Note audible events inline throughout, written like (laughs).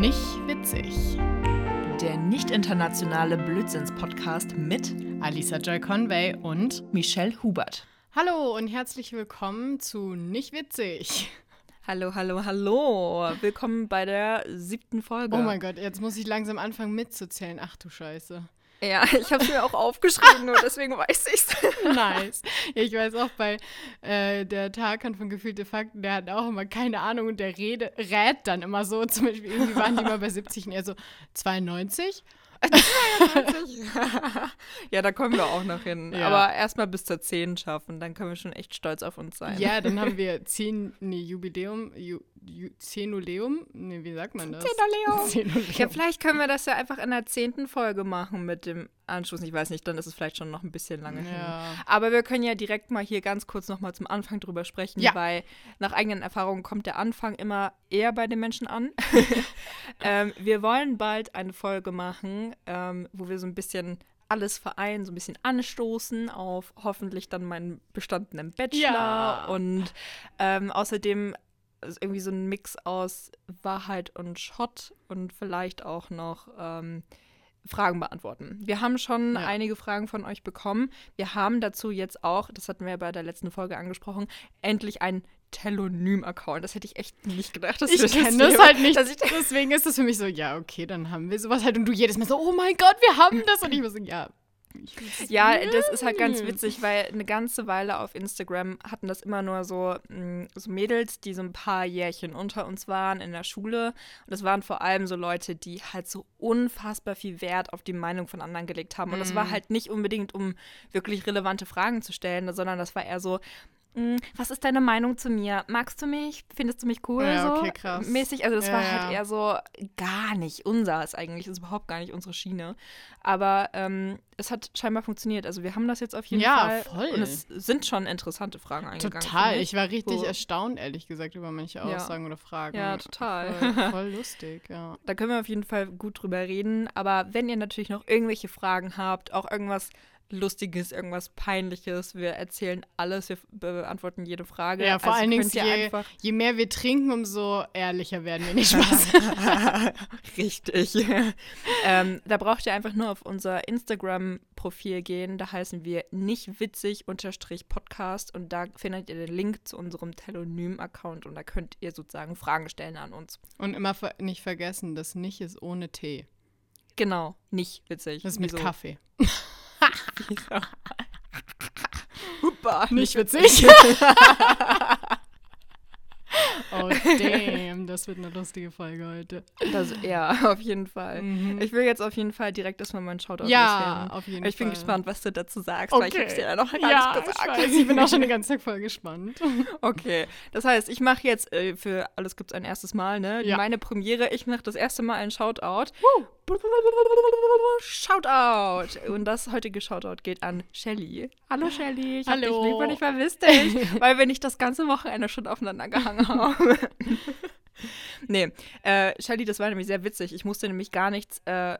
Nicht witzig. Der nicht internationale Blödsinns-Podcast mit Alisa Joy Conway und Michelle Hubert. Hallo und herzlich willkommen zu Nicht witzig. Hallo, hallo, hallo. Willkommen bei der siebten Folge. Oh mein Gott, jetzt muss ich langsam anfangen mitzuzählen. Ach du Scheiße. Ja, (laughs) ich habe es mir auch aufgeschrieben, nur deswegen weiß ich es. (laughs) nice. Ich weiß auch bei äh, der Tarkan von Gefühlte Fakten, der hat auch immer keine Ahnung und der rede, rät dann immer so. Zum Beispiel, irgendwie waren die mal bei (laughs) 70 und er so 92. 92? (laughs) ja, da kommen wir auch noch hin. Ja. Aber erstmal bis zur 10 schaffen, dann können wir schon echt stolz auf uns sein. Ja, dann haben (laughs) wir 10, nee, Jubiläum, Ju, Zenoleum? Nee, wie sagt man das? Zenoleum. (laughs) Zenoleum. Ja, vielleicht können wir das ja einfach in der zehnten Folge machen mit dem Anschluss. Ich weiß nicht, dann ist es vielleicht schon noch ein bisschen lange ja. hin. Aber wir können ja direkt mal hier ganz kurz nochmal zum Anfang drüber sprechen, ja. weil nach eigenen Erfahrungen kommt der Anfang immer eher bei den Menschen an. (laughs) ähm, wir wollen bald eine Folge machen, ähm, wo wir so ein bisschen alles vereinen, so ein bisschen anstoßen auf hoffentlich dann meinen bestandenen Bachelor ja. und ähm, außerdem irgendwie so ein Mix aus Wahrheit und Schott und vielleicht auch noch ähm, Fragen beantworten. Wir haben schon ja. einige Fragen von euch bekommen. Wir haben dazu jetzt auch, das hatten wir bei der letzten Folge angesprochen, endlich ein Telonym-Account. Das hätte ich echt nicht gedacht. Dass ich kenne das, das halt nicht. Deswegen ist es für mich so, ja, okay, dann haben wir sowas halt. Und du jedes Mal so, oh mein Gott, wir haben das. Und ich war so, ja, ja, das ist halt ganz witzig, weil eine ganze Weile auf Instagram hatten das immer nur so, mm, so Mädels, die so ein paar Jährchen unter uns waren in der Schule. Und das waren vor allem so Leute, die halt so unfassbar viel Wert auf die Meinung von anderen gelegt haben. Und das war mhm. halt nicht unbedingt, um wirklich relevante Fragen zu stellen, sondern das war eher so, was ist deine Meinung zu mir? Magst du mich? Findest du mich cool? Ja, okay, krass. Mäßig. Also das ja, war halt eher so gar nicht unseres eigentlich. Das ist überhaupt gar nicht unsere Schiene. Aber ähm, es hat scheinbar funktioniert. Also wir haben das jetzt auf jeden ja, Fall. Ja, voll. Und es sind schon interessante Fragen eingegangen. Total. Ich war richtig so. erstaunt, ehrlich gesagt, über manche Aussagen oder Fragen. Ja, total. Voll, (laughs) voll lustig, ja. Da können wir auf jeden Fall gut drüber reden. Aber wenn ihr natürlich noch irgendwelche Fragen habt, auch irgendwas Lustiges, irgendwas Peinliches. Wir erzählen alles, wir beantworten jede Frage. Ja, vor also allen Dingen, je, je, mehr wir trinken, umso ehrlicher werden wir nicht Spaß. (laughs) (laughs) Richtig. ähm, da braucht ihr einfach nur auf unser Instagram-Profil gehen. Da heißen wir nicht witzig Podcast und da findet ihr den Link zu unserem Telonym-Account und da könnt ihr sozusagen Fragen stellen an uns. Und immer nicht vergessen, das nicht ist ohne Tee. Genau, nicht witzig. Das ist mit Wieso? Kaffee. (laughs) (laughs) Huppa, nicht witzig. (laughs) Oh, damn, das wird eine lustige Folge heute. Das, ja, auf jeden Fall. Mhm. Ich will jetzt auf jeden Fall direkt erstmal meinen Shoutout Ja, auf jeden ich Fall. Ich bin gespannt, was du dazu sagst, okay. weil ich hab's dir ja noch gar ja, nicht gesagt. Ich, weiß, ich bin auch schon den ganzen Tag voll gespannt. (laughs) Okay, das heißt, ich mache jetzt äh, für alles gibt's ein erstes Mal, ne? Ja. Meine Premiere, ich mache das erste Mal einen Shoutout. Woo. Shoutout! Und das heutige Shoutout geht an Shelly. Hallo Shelly, ich Hallo. hab dich lieb und ich vermisse dich, (laughs) weil wir nicht das ganze Wochenende schon aufeinander gehangen haben. (laughs) nee, äh, Shelly, das war nämlich sehr witzig. Ich musste nämlich gar nichts äh,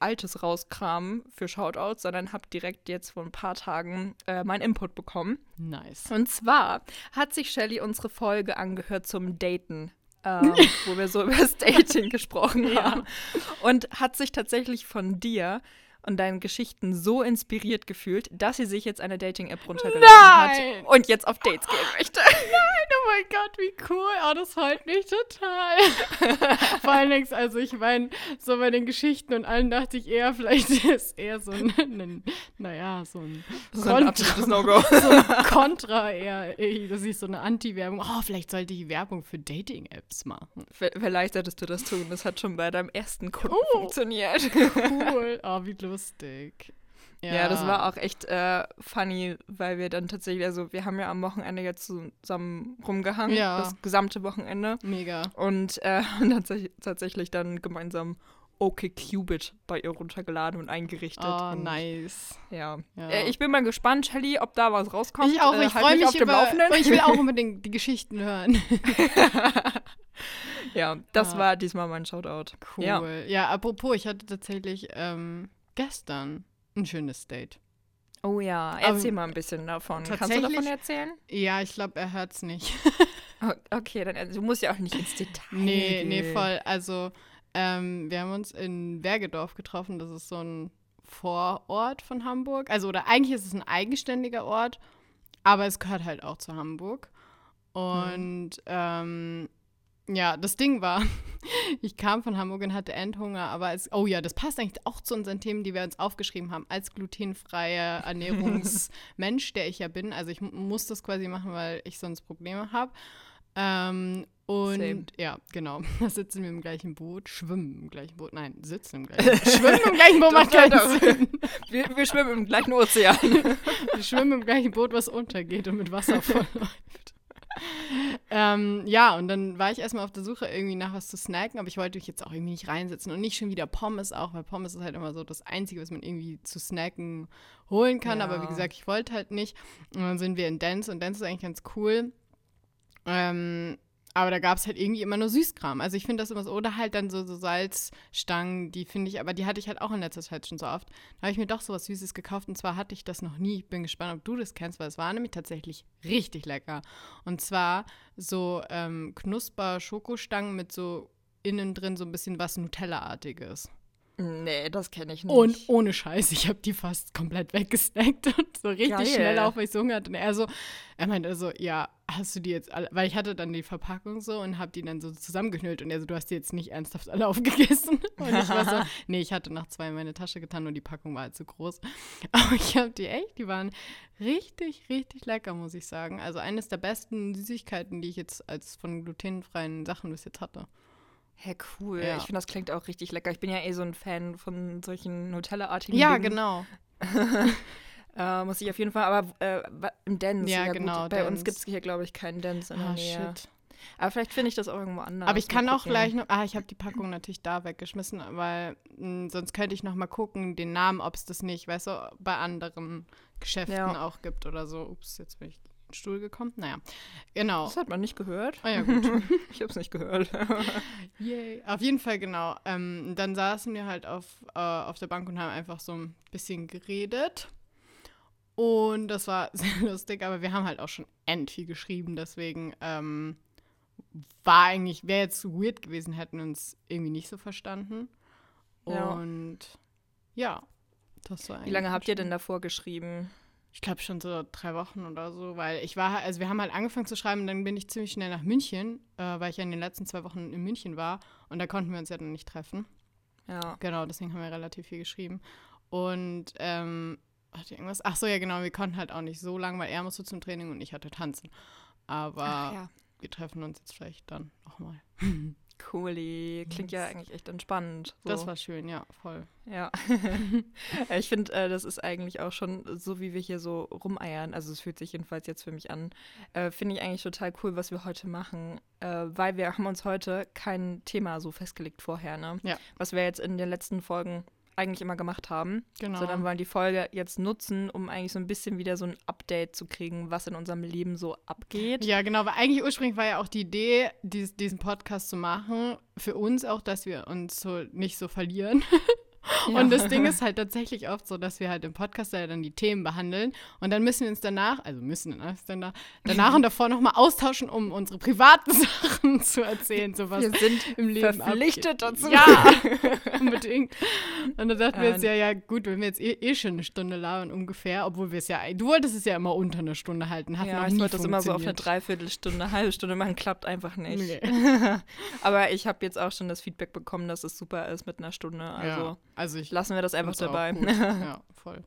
Altes rauskramen für Shoutouts, sondern habe direkt jetzt vor ein paar Tagen äh, meinen Input bekommen. Nice. Und zwar hat sich Shelly unsere Folge angehört zum Daten ähm, (laughs) wo wir so über das Dating gesprochen haben. Ja. Und hat sich tatsächlich von dir und deinen Geschichten so inspiriert gefühlt, dass sie sich jetzt eine Dating-App runtergeladen Nein. hat und jetzt auf Dates gehen möchte. Nein, oh mein Gott, wie cool. Oh, das freut mich total. (laughs) Vor allen Dingen, also ich meine, so bei den Geschichten und allen dachte ich eher, vielleicht (laughs) ist eher so ein, ein naja, so ein, so ein absolutes No-Go. (laughs) so ein Kontra eher, das ist so eine Anti-Werbung. Oh, vielleicht sollte ich Werbung für Dating-Apps machen. Vielleicht solltest du das tun. Das hat schon bei deinem ersten Kunden oh, funktioniert. Cool. Oh, wie lustig. Ja. ja, das war auch echt äh, funny, weil wir dann tatsächlich, also wir haben ja am Wochenende jetzt zusammen rumgehangen, ja. das gesamte Wochenende. Mega. Und äh, (laughs) tatsächlich dann gemeinsam OkCupid bei ihr runtergeladen und eingerichtet. Oh, und, nice. Ja. ja. Äh, ich bin mal gespannt, Shelly, ob da was rauskommt. Ich auch, äh, ich halt freue mich auf über, dem Laufenden. Ich will auch (laughs) unbedingt die Geschichten hören. (laughs) ja, das ah. war diesmal mein Shoutout. Cool. Ja, ja apropos, ich hatte tatsächlich ähm, gestern ein schönes Date. Oh ja, erzähl Aber mal ein bisschen davon. Kannst du davon erzählen? Ja, ich glaube, er hört es nicht. (laughs) okay, dann also, du musst ja auch nicht ins Detail. Nee, gehen. nee, voll. Also Ähm, wir haben uns in Bergedorf getroffen. Das ist so ein Vorort von Hamburg. Also, oder eigentlich ist es ein eigenständiger Ort, aber es gehört halt auch zu Hamburg. Und mhm. ähm, ja, das Ding war, (laughs) ich kam von Hamburg und hatte Endhunger, aber als, oh ja, das passt eigentlich auch zu unseren Themen, die wir uns aufgeschrieben haben, als glutenfreier (laughs) Ernährungsmensch, der ich ja bin. Also ich muss das quasi machen, weil ich sonst Probleme habe. Ähm, und Same. ja, genau. (laughs) Da sitzen wir im gleichen Boot, schwimmen im gleichen Boot. Nein, sitzen im gleichen Boot. Schwimmen im gleichen Boot macht keinen Sinn. Wir, wir schwimmen im gleichen Ozean. wir schwimmen im gleichen Boot, was untergeht und mit Wasser vollläuft (laughs) ähm, ja, und dann war ich erstmal auf der Suche irgendwie nach was zu snacken, aber ich wollte mich jetzt auch irgendwie nicht reinsetzen und nicht schon wieder Pommes auch, weil Pommes ist halt immer so das Einzige, was man irgendwie zu snacken holen kann. Ja. Aber wie gesagt, ich wollte halt nicht. Und dann sind wir in Dance und Dance ist eigentlich ganz cool. Ähm, aber da gab es halt irgendwie immer nur Süßkram. Also ich finde das immer so. Oder halt dann so, so Salzstangen, die finde ich, aber die hatte ich halt auch in letzter Zeit schon so oft. Da habe ich mir doch so was Süßes gekauft und zwar hatte ich das noch nie. Ich bin gespannt, ob du das kennst, weil es war nämlich tatsächlich richtig lecker. Und zwar so ähm, Knusper-Schokostangen mit so innen drin so ein bisschen was Nutella-artiges. Nee, das kenne ich nicht. Und ohne Scheiß, ich habe die fast komplett (laughs) weggesnackt und so richtig Geil. schnell auch, weil ich so Hunger hatte. Und er so, er meinte so, ja, hast du die jetzt alle, weil ich hatte dann die Verpackung so und habe die dann so zusammengeknüllt und er so, du hast die jetzt nicht ernsthaft alle (laughs) aufgegessen. Und ich war so, (laughs) nee, ich hatte nach zwei in meine Tasche getan und die Packung war halt zu groß. Aber ich habe die echt, die waren richtig, richtig lecker, muss ich sagen. Also eines der besten Süßigkeiten, die ich jetzt als von glutenfreien Sachen bis jetzt hatte. Hä, cool. Ja. Ich finde, das klingt auch richtig lecker. Ich bin ja eh so ein Fan von solchen Nutella-artigen Ja, Dingen. genau. (laughs) äh, muss ich auf jeden Fall, aber äh, im Dance. Ja, ja genau. Gut. Bei Dance. uns gibt es hier, glaube ich, keinen Dance in der oh, Nähe. Shit. Aber vielleicht finde ich das auch irgendwo anders. Aber ich kann auch gleich noch. Ah, ich habe die Packung natürlich da weggeschmissen, weil mh, hm, sonst könnte ich noch mal gucken, den Namen, ob es das nicht, weißt du, bei anderen Geschäften ja. auch gibt oder so. Ups, jetzt bin ich Stuhl gekommen. Naja, genau. Das hat man nicht gehört. Ah ja, gut. (laughs) ich habe es nicht gehört. (laughs) Yay. Auf jeden Fall, genau. Ähm, dann saßen wir halt auf, äh, auf der Bank und haben einfach so ein bisschen geredet. Und das war (laughs) sehr lustig, aber wir haben halt auch schon end viel geschrieben, deswegen ähm, war eigentlich, wäre jetzt weird gewesen, hätten wir uns irgendwie nicht so verstanden. Und ja, ja das war eigentlich. Wie lange habt ihr denn davor geschrieben? Ich glaube schon so drei Wochen oder so, weil ich war, also wir haben halt angefangen zu schreiben, dann bin ich ziemlich schnell nach München, äh, weil ich ja in den letzten zwei Wochen in München war und da konnten wir uns ja dann nicht treffen. Ja. Genau, deswegen haben wir relativ viel geschrieben. Und, ähm, hatte irgendwas? Ach so, ja, genau, wir konnten halt auch nicht so lange, weil er musste zum Training und ich hatte tanzen. Aber ja. wir treffen uns jetzt vielleicht dann nochmal. (laughs) Cooli. Klingt ja eigentlich echt entspannt. So. Das war schön, ja, voll. Ja. (laughs) ich finde, äh, das ist eigentlich auch schon so, wie wir hier so rumeiern. Also, es fühlt sich jedenfalls jetzt für mich an. Äh, finde ich eigentlich total cool, was wir heute machen, äh, weil wir haben uns heute kein Thema so festgelegt vorher, ne? Ja. Was wir jetzt in den letzten Folgen eigentlich immer gemacht haben. Genau. Sondern wollen die Folge jetzt nutzen, um eigentlich so ein bisschen wieder so ein Update zu kriegen, was in unserem Leben so abgeht. Ja, genau, weil eigentlich ursprünglich war ja auch die Idee, dies, diesen Podcast zu machen, für uns auch, dass wir uns so nicht so verlieren. (laughs) Ja. (laughs) Und das Ding ist halt tatsächlich oft so, dass wir halt im Podcast ja dann die Themen behandeln und dann müssen wir uns danach, also müssen dann danach und davor nochmal austauschen, um unsere privaten (laughs) Sachen zu erzählen, so was wir sind im Leben verpflichtet abgeht. dazu. Ja, (laughs) unbedingt. Und dann dachten wir jetzt ja, ja gut, wenn wir jetzt eh, eh schon eine Stunde labern ungefähr, obwohl wir es ja, du wolltest es ja immer unter eine Stunde halten, hat ja, noch ich wollte das immer so auf eine Dreiviertelstunde, eine halbe Stunde machen, klappt einfach nicht. Nee. Aber ich habe jetzt auch schon das Feedback bekommen, dass es super ist mit einer Stunde, also ja. Also ich lassen wir das einfach dabei. (laughs) ja, voll.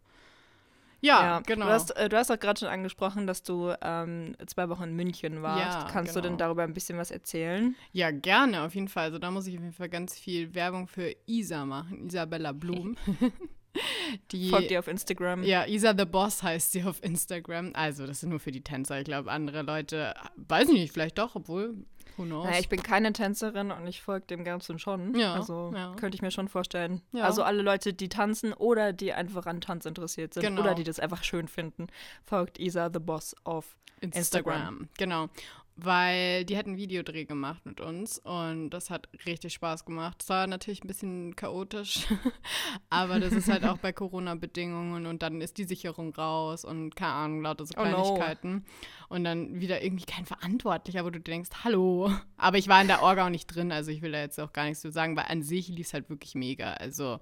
Ja, ja, genau. Du hast, äh, du hast auch gerade schon angesprochen, dass du ähm, zwei Wochen in München warst. Ja, Kannst genau. du denn genau. darüber ein bisschen was erzählen? Ja, gerne, auf jeden Fall. Also da muss ich auf jeden Fall ganz viel Werbung für Isa machen, Isabella Blum. (laughs) Die, Folgt ihr auf Instagram? Ja, Isa the Boss heißt sie auf Instagram. Also, das sind nur für die Tänzer. Ich glaube, andere Leute, weiß ich nicht, vielleicht doch, obwohl naja, ich bin keine Tänzerin und ich folge dem Ganzen schon. Ja, also ja. könnte ich mir schon vorstellen. Ja. Also alle Leute, die tanzen oder die einfach an Tanz interessiert sind genau. oder die das einfach schön finden, folgt Isa the Boss auf Instagram. Instagram. Genau weil die hat einen Videodreh gemacht mit uns und das hat richtig Spaß gemacht. Es war natürlich ein bisschen chaotisch, (laughs) aber das ist halt auch bei Corona-Bedingungen und dann ist die Sicherung raus und keine Ahnung, lauter so Kleinigkeiten. Oh no. und dann wieder irgendwie kein Verantwortlicher, wo du denkst, hallo. Aber ich war in der Orga auch nicht drin, also ich will da jetzt auch gar nichts zu sagen, weil an sich lief es halt wirklich mega. Also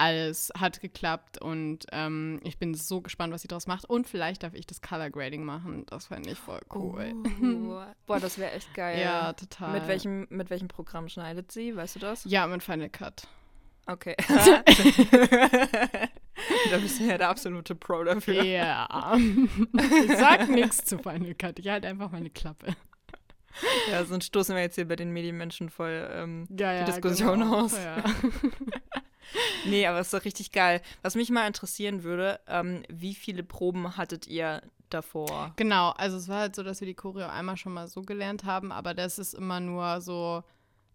alles hat geklappt und ähm, ich bin so gespannt, was sie daraus macht. Und vielleicht darf ich das Color Grading machen. Das fände ich voll cool. Oh. (laughs) Boah, das wäre echt geil. Ja, total. Mit welchem, mit welchem Programm schneidet sie? Weißt du das? Ja, mit Final Cut. Okay. (laughs) da bist du ja der absolute Pro dafür. Ja. Ich sag nichts zu Final Cut. Ich halte einfach meine Klappe. Ja, sonst stoßen wir jetzt hier bei den Medienmenschen voll ähm, ja, ja, die Diskussion genau. aus. Ja. (laughs) nee, aber es ist doch richtig geil. Was mich mal interessieren würde, ähm, wie viele Proben hattet ihr davor? Genau, also es war halt so, dass wir die Choreo einmal schon mal so gelernt haben, aber das ist immer nur so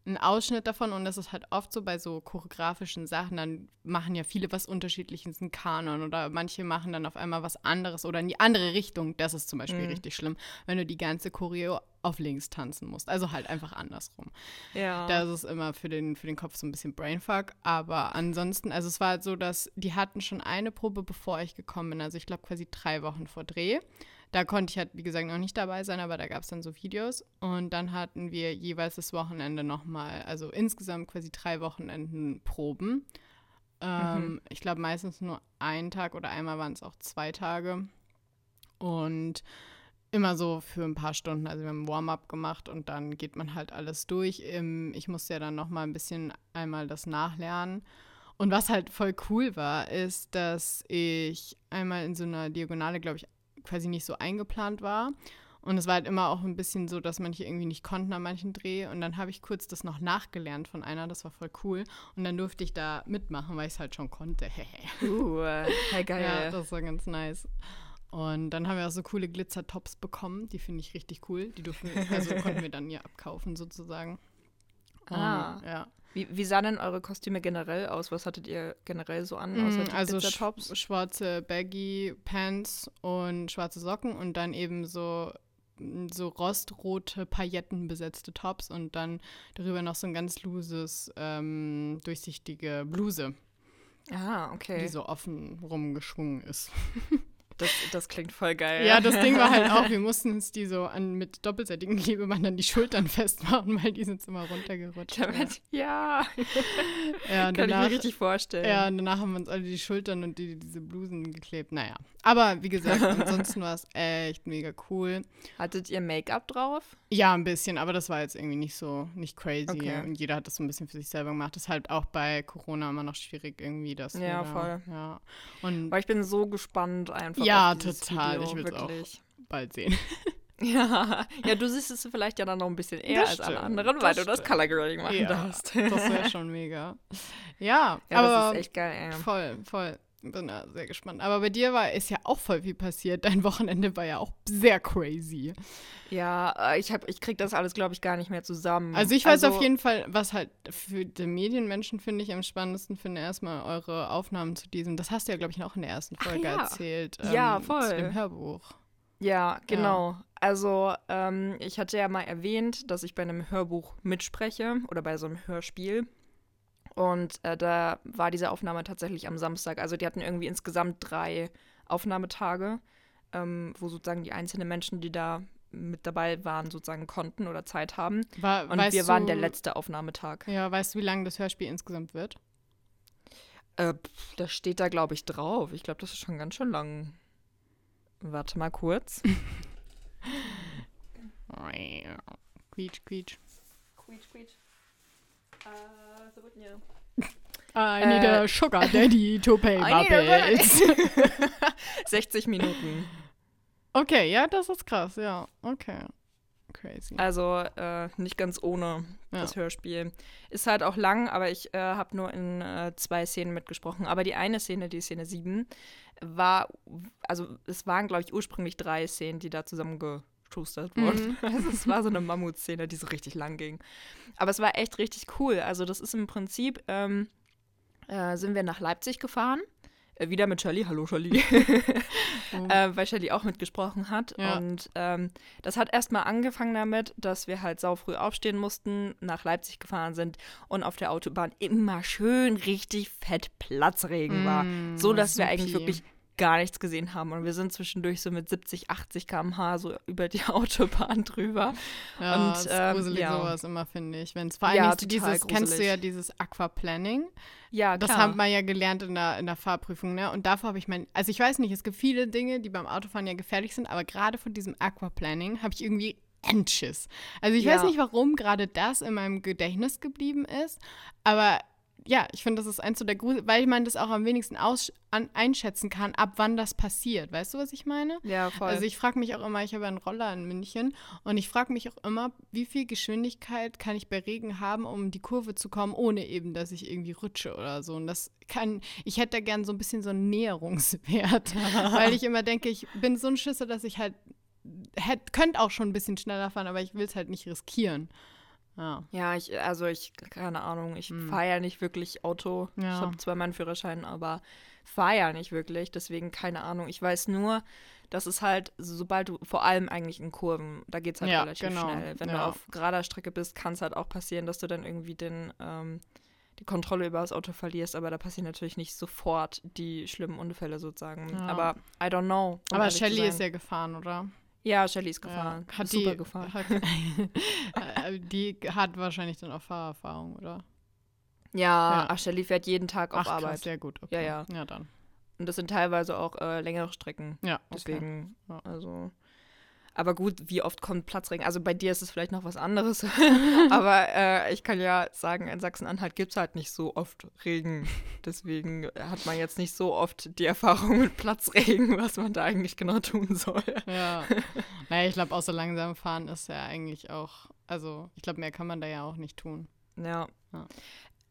ein Ausschnitt davon und das ist halt oft so bei so choreografischen Sachen, dann machen ja viele was unterschiedliches, einen Kanon oder manche machen dann auf einmal was anderes oder in die andere Richtung. Das ist zum Beispiel mhm. richtig schlimm, wenn du die ganze Choreo auf links tanzen musst. Also halt einfach andersrum. Ja. Da ist immer für den, für den Kopf so ein bisschen Brainfuck. Aber ansonsten, also es war halt so, dass die hatten schon eine Probe, bevor ich gekommen bin. Also ich glaube quasi drei Wochen vor Dreh. Da konnte ich halt, wie gesagt, noch nicht dabei sein, aber da gab es dann so Videos. Und dann hatten wir jeweils das Wochenende nochmal, also insgesamt quasi drei Wochenenden Proben. Ähm, mhm. Ich glaube meistens nur einen Tag oder einmal waren es auch zwei Tage. Und immer so für ein paar Stunden. Also wir haben Warm-up gemacht und dann geht man halt alles durch. Ich musste ja dann nochmal ein bisschen einmal das nachlernen. Und was halt voll cool war, ist, dass ich einmal in so einer Diagonale, glaube ich, quasi nicht so eingeplant war. Und es war halt immer auch ein bisschen so, dass manche irgendwie nicht konnten an manchen Dreh. Und dann habe ich kurz das noch nachgelernt von einer, das war voll cool. Und dann durfte ich da mitmachen, weil ich es halt schon konnte. (laughs) uh, geil. Ja, das war ganz nice. Und dann haben wir auch so coole Glitzer-Tops bekommen. Die finde ich richtig cool. Die durften, also konnten wir dann ja abkaufen sozusagen. Ah. Um, ja. Wie, wie sahen denn eure Kostüme generell aus? Was hattet ihr generell so an? Außer mm, also sch schwarze Baggy Pants und schwarze Socken und dann eben so so rostrote Pailletten besetzte Tops und dann darüber noch so ein ganz loses, ähm, durchsichtige Bluse. Ah, okay. Die so offen rumgeschwungen ist. (laughs) Das, das klingt voll geil. Ja, das Ding war halt auch, (laughs) wir mussten uns die so an, mit doppelseitigem Klebeband an die Schultern (laughs) festmachen, weil die sind immer runtergerutscht. Damit, ja. (laughs) ja Kann danach, ich mir richtig vorstellen. Ja, und danach haben wir uns alle die Schultern und die, diese Blusen geklebt. Naja. Aber wie gesagt, ansonsten war es echt mega cool. Hattet ihr Make-up drauf? Ja, ein bisschen, aber das war jetzt irgendwie nicht so, nicht crazy. Okay. Und jeder hat das so ein bisschen für sich selber gemacht. Das ist halt auch bei Corona immer noch schwierig irgendwie. Das ja, wieder, voll. Ja. Und Aber ich bin so gespannt einfach ja, total. Video, ich will es auch bald sehen. (laughs) Ja, ja, du siehst es vielleicht ja dann noch ein bisschen eher das als stimmt, alle anderen, weil du das Color Grading machen ja, darfst. Das wäre (laughs) schon mega. Ja, ja aber das ist echt geil. Ey. Voll, voll. Bin da sehr gespannt. Aber bei dir war ist ja auch voll viel passiert. Dein Wochenende war ja auch sehr crazy. Ja, äh, ich hab, ich krieg das alles, glaube ich, gar nicht mehr zusammen. Also ich weiß also, auf jeden Fall, was halt für die Medienmenschen finde ich am spannendsten finde, erstmal eure Aufnahmen zu diesem. Das hast du ja, glaube ich, auch in der ersten Folge ja. erzählt. Ähm, ja, voll. Zu dem Hörbuch. Ja, genau. Ja. Also ähm, ich hatte ja mal erwähnt, dass ich bei einem Hörbuch mitspreche oder bei so einem Hörspiel. Und äh, da war diese Aufnahme tatsächlich am Samstag. Also die hatten irgendwie insgesamt drei Aufnahmetage, ähm, wo sozusagen die einzelnen Menschen, die da mit dabei waren, sozusagen konnten oder Zeit haben. War, und wir waren der letzte Aufnahmetag. Ja, weißt du, wie lange das Hörspiel insgesamt wird? Äh, das steht da, glaube ich, drauf. Ich glaube, das ist schon ganz schön lang. Warte mal kurz. (laughs) quietsch, quietsch. Quietsch, quietsch. Uh, ja. I need äh, a sugar daddy to pay (laughs) my bills. (laughs) 60 Minuten. Okay, ja, das ist krass, ja. Okay. Crazy. Also äh, nicht ganz ohne ja. das Hörspiel. Ist halt auch lang, aber ich äh, habe nur in äh, zwei Szenen mitgesprochen. Aber die eine Szene, die Szene 7, war, also es waren, glaube ich, ursprünglich drei Szenen, die da zusammengeschustert wurden. Mhm. (laughs) Also es war so eine Mammutszene, die so richtig lang ging. Aber es war echt richtig cool. Also das ist im Prinzip, ähm, äh, sind wir nach Leipzig gefahren äh, wieder mit Shirley, hallo Shirley, (laughs) (laughs) oh. äh, weil Shirley auch mitgesprochen hat. Ja. Und ähm, das hat erstmal angefangen damit, dass wir halt sau früh aufstehen mussten, nach Leipzig gefahren sind und auf der Autobahn immer schön richtig fett Platzregen mm, war. So dass wir eigentlich wirklich gar nichts gesehen haben. Und wir sind zwischendurch so mit 70, 80 km/h so über die (laughs) Autobahn drüber. Ja, und, das ist ähm, gruselig ja. sowas immer, finde ich. Wenn es vor allem ja, dieses, kennst du ja dieses Aquaplaning? Ja, klar. Das haben wir ja gelernt in der, in der Fahrprüfung, ne? Und davor habe ich mein, also ich weiß nicht, es gibt viele Dinge, die beim Autofahren ja gefährlich sind, aber gerade von diesem Aquaplaning habe ich irgendwie Endschiss. Also ich ja. weiß nicht, warum gerade das in meinem Gedächtnis geblieben ist, aber ja, ich finde, das ist eins so der Grusel, weil man das auch am wenigsten aus, an, einschätzen kann, ab wann das passiert. Weißt du, was ich meine? Ja, voll. Also ich frage mich auch immer, ich habe einen Roller in München und ich frage mich auch immer, wie viel Geschwindigkeit kann ich bei Regen haben, um die Kurve zu kommen, ohne eben, dass ich irgendwie rutsche oder so. Und das kann, ich hätte da gern so ein bisschen so einen Näherungswert, (laughs) weil ich immer denke, ich bin so ein Schisser, dass ich halt hätte, könnte auch schon ein bisschen schneller fahren, aber ich will es halt nicht riskieren. Ja. ja, ich, also ich, keine Ahnung, ich hm. fahre ja nicht wirklich Auto. Ja. Ich habe zwar meinen Führerschein, aber fahre ja nicht wirklich, deswegen keine Ahnung. Ich weiß nur, dass es halt, sobald du, vor allem eigentlich in Kurven, da geht es halt ja, relativ genau. schnell. Wenn ja. du auf gerader Strecke bist, kann es halt auch passieren, dass du dann irgendwie den, ähm, die Kontrolle über das Auto verlierst, aber da passieren natürlich nicht sofort die schlimmen Unfälle sozusagen. Aber I don't know. Um aber Shelly ist ja gefahren, oder? Ja, Shelly ist gefahren. Ja, hat super die, gefahren. Hat, (laughs) die hat wahrscheinlich dann auch Fahrerfahrung, oder? Ja, ja. Ach, Shelly fährt jeden Tag auf ach, Arbeit. Krass, sehr gut. Okay. Ja, ja. Ja, dann. Und das sind teilweise auch äh, längere Strecken. Ja. Okay. Deswegen, ja. also aber gut, wie oft kommt Platzregen? Also bei dir ist es vielleicht noch was anderes. (laughs) Aber äh, ich kann ja sagen, in Sachsen-Anhalt gibt es halt nicht so oft Regen. Deswegen hat man jetzt nicht so oft die Erfahrung mit Platzregen, (laughs) was man da eigentlich genau tun soll. Ja. Naja, ich glaube, außer langsam fahren ist ja eigentlich auch, also ich glaube, mehr kann man da ja auch nicht tun. Ja. ja.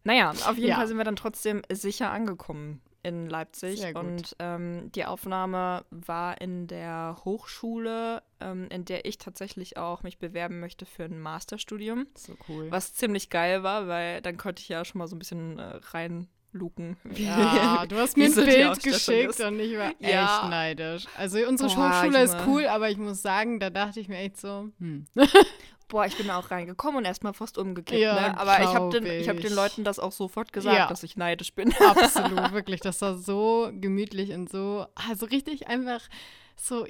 Naja, auf jeden ja. Fall sind wir dann trotzdem sicher angekommen in Leipzig und ähm, die Aufnahme war in der Hochschule, ähm, in der ich tatsächlich auch mich bewerben möchte für ein Masterstudium. So cool. Was ziemlich geil war, weil dann konnte ich ja schon mal so ein bisschen äh, rein luken. Ja, du hast (laughs) mir ein Bild geschickt ist. und ich war ja. echt neidisch. Also unsere Boah, Hochschule ist cool, aber ich muss sagen, da dachte ich mir echt so, hm. (laughs) Boah, ich bin auch reingekommen und erstmal fast umgekippt, ja, ne? Aber ich habe den, hab den Leuten das auch sofort gesagt, ja. dass ich neidisch bin. (laughs) Absolut, wirklich. Das war so gemütlich und so, also richtig einfach so,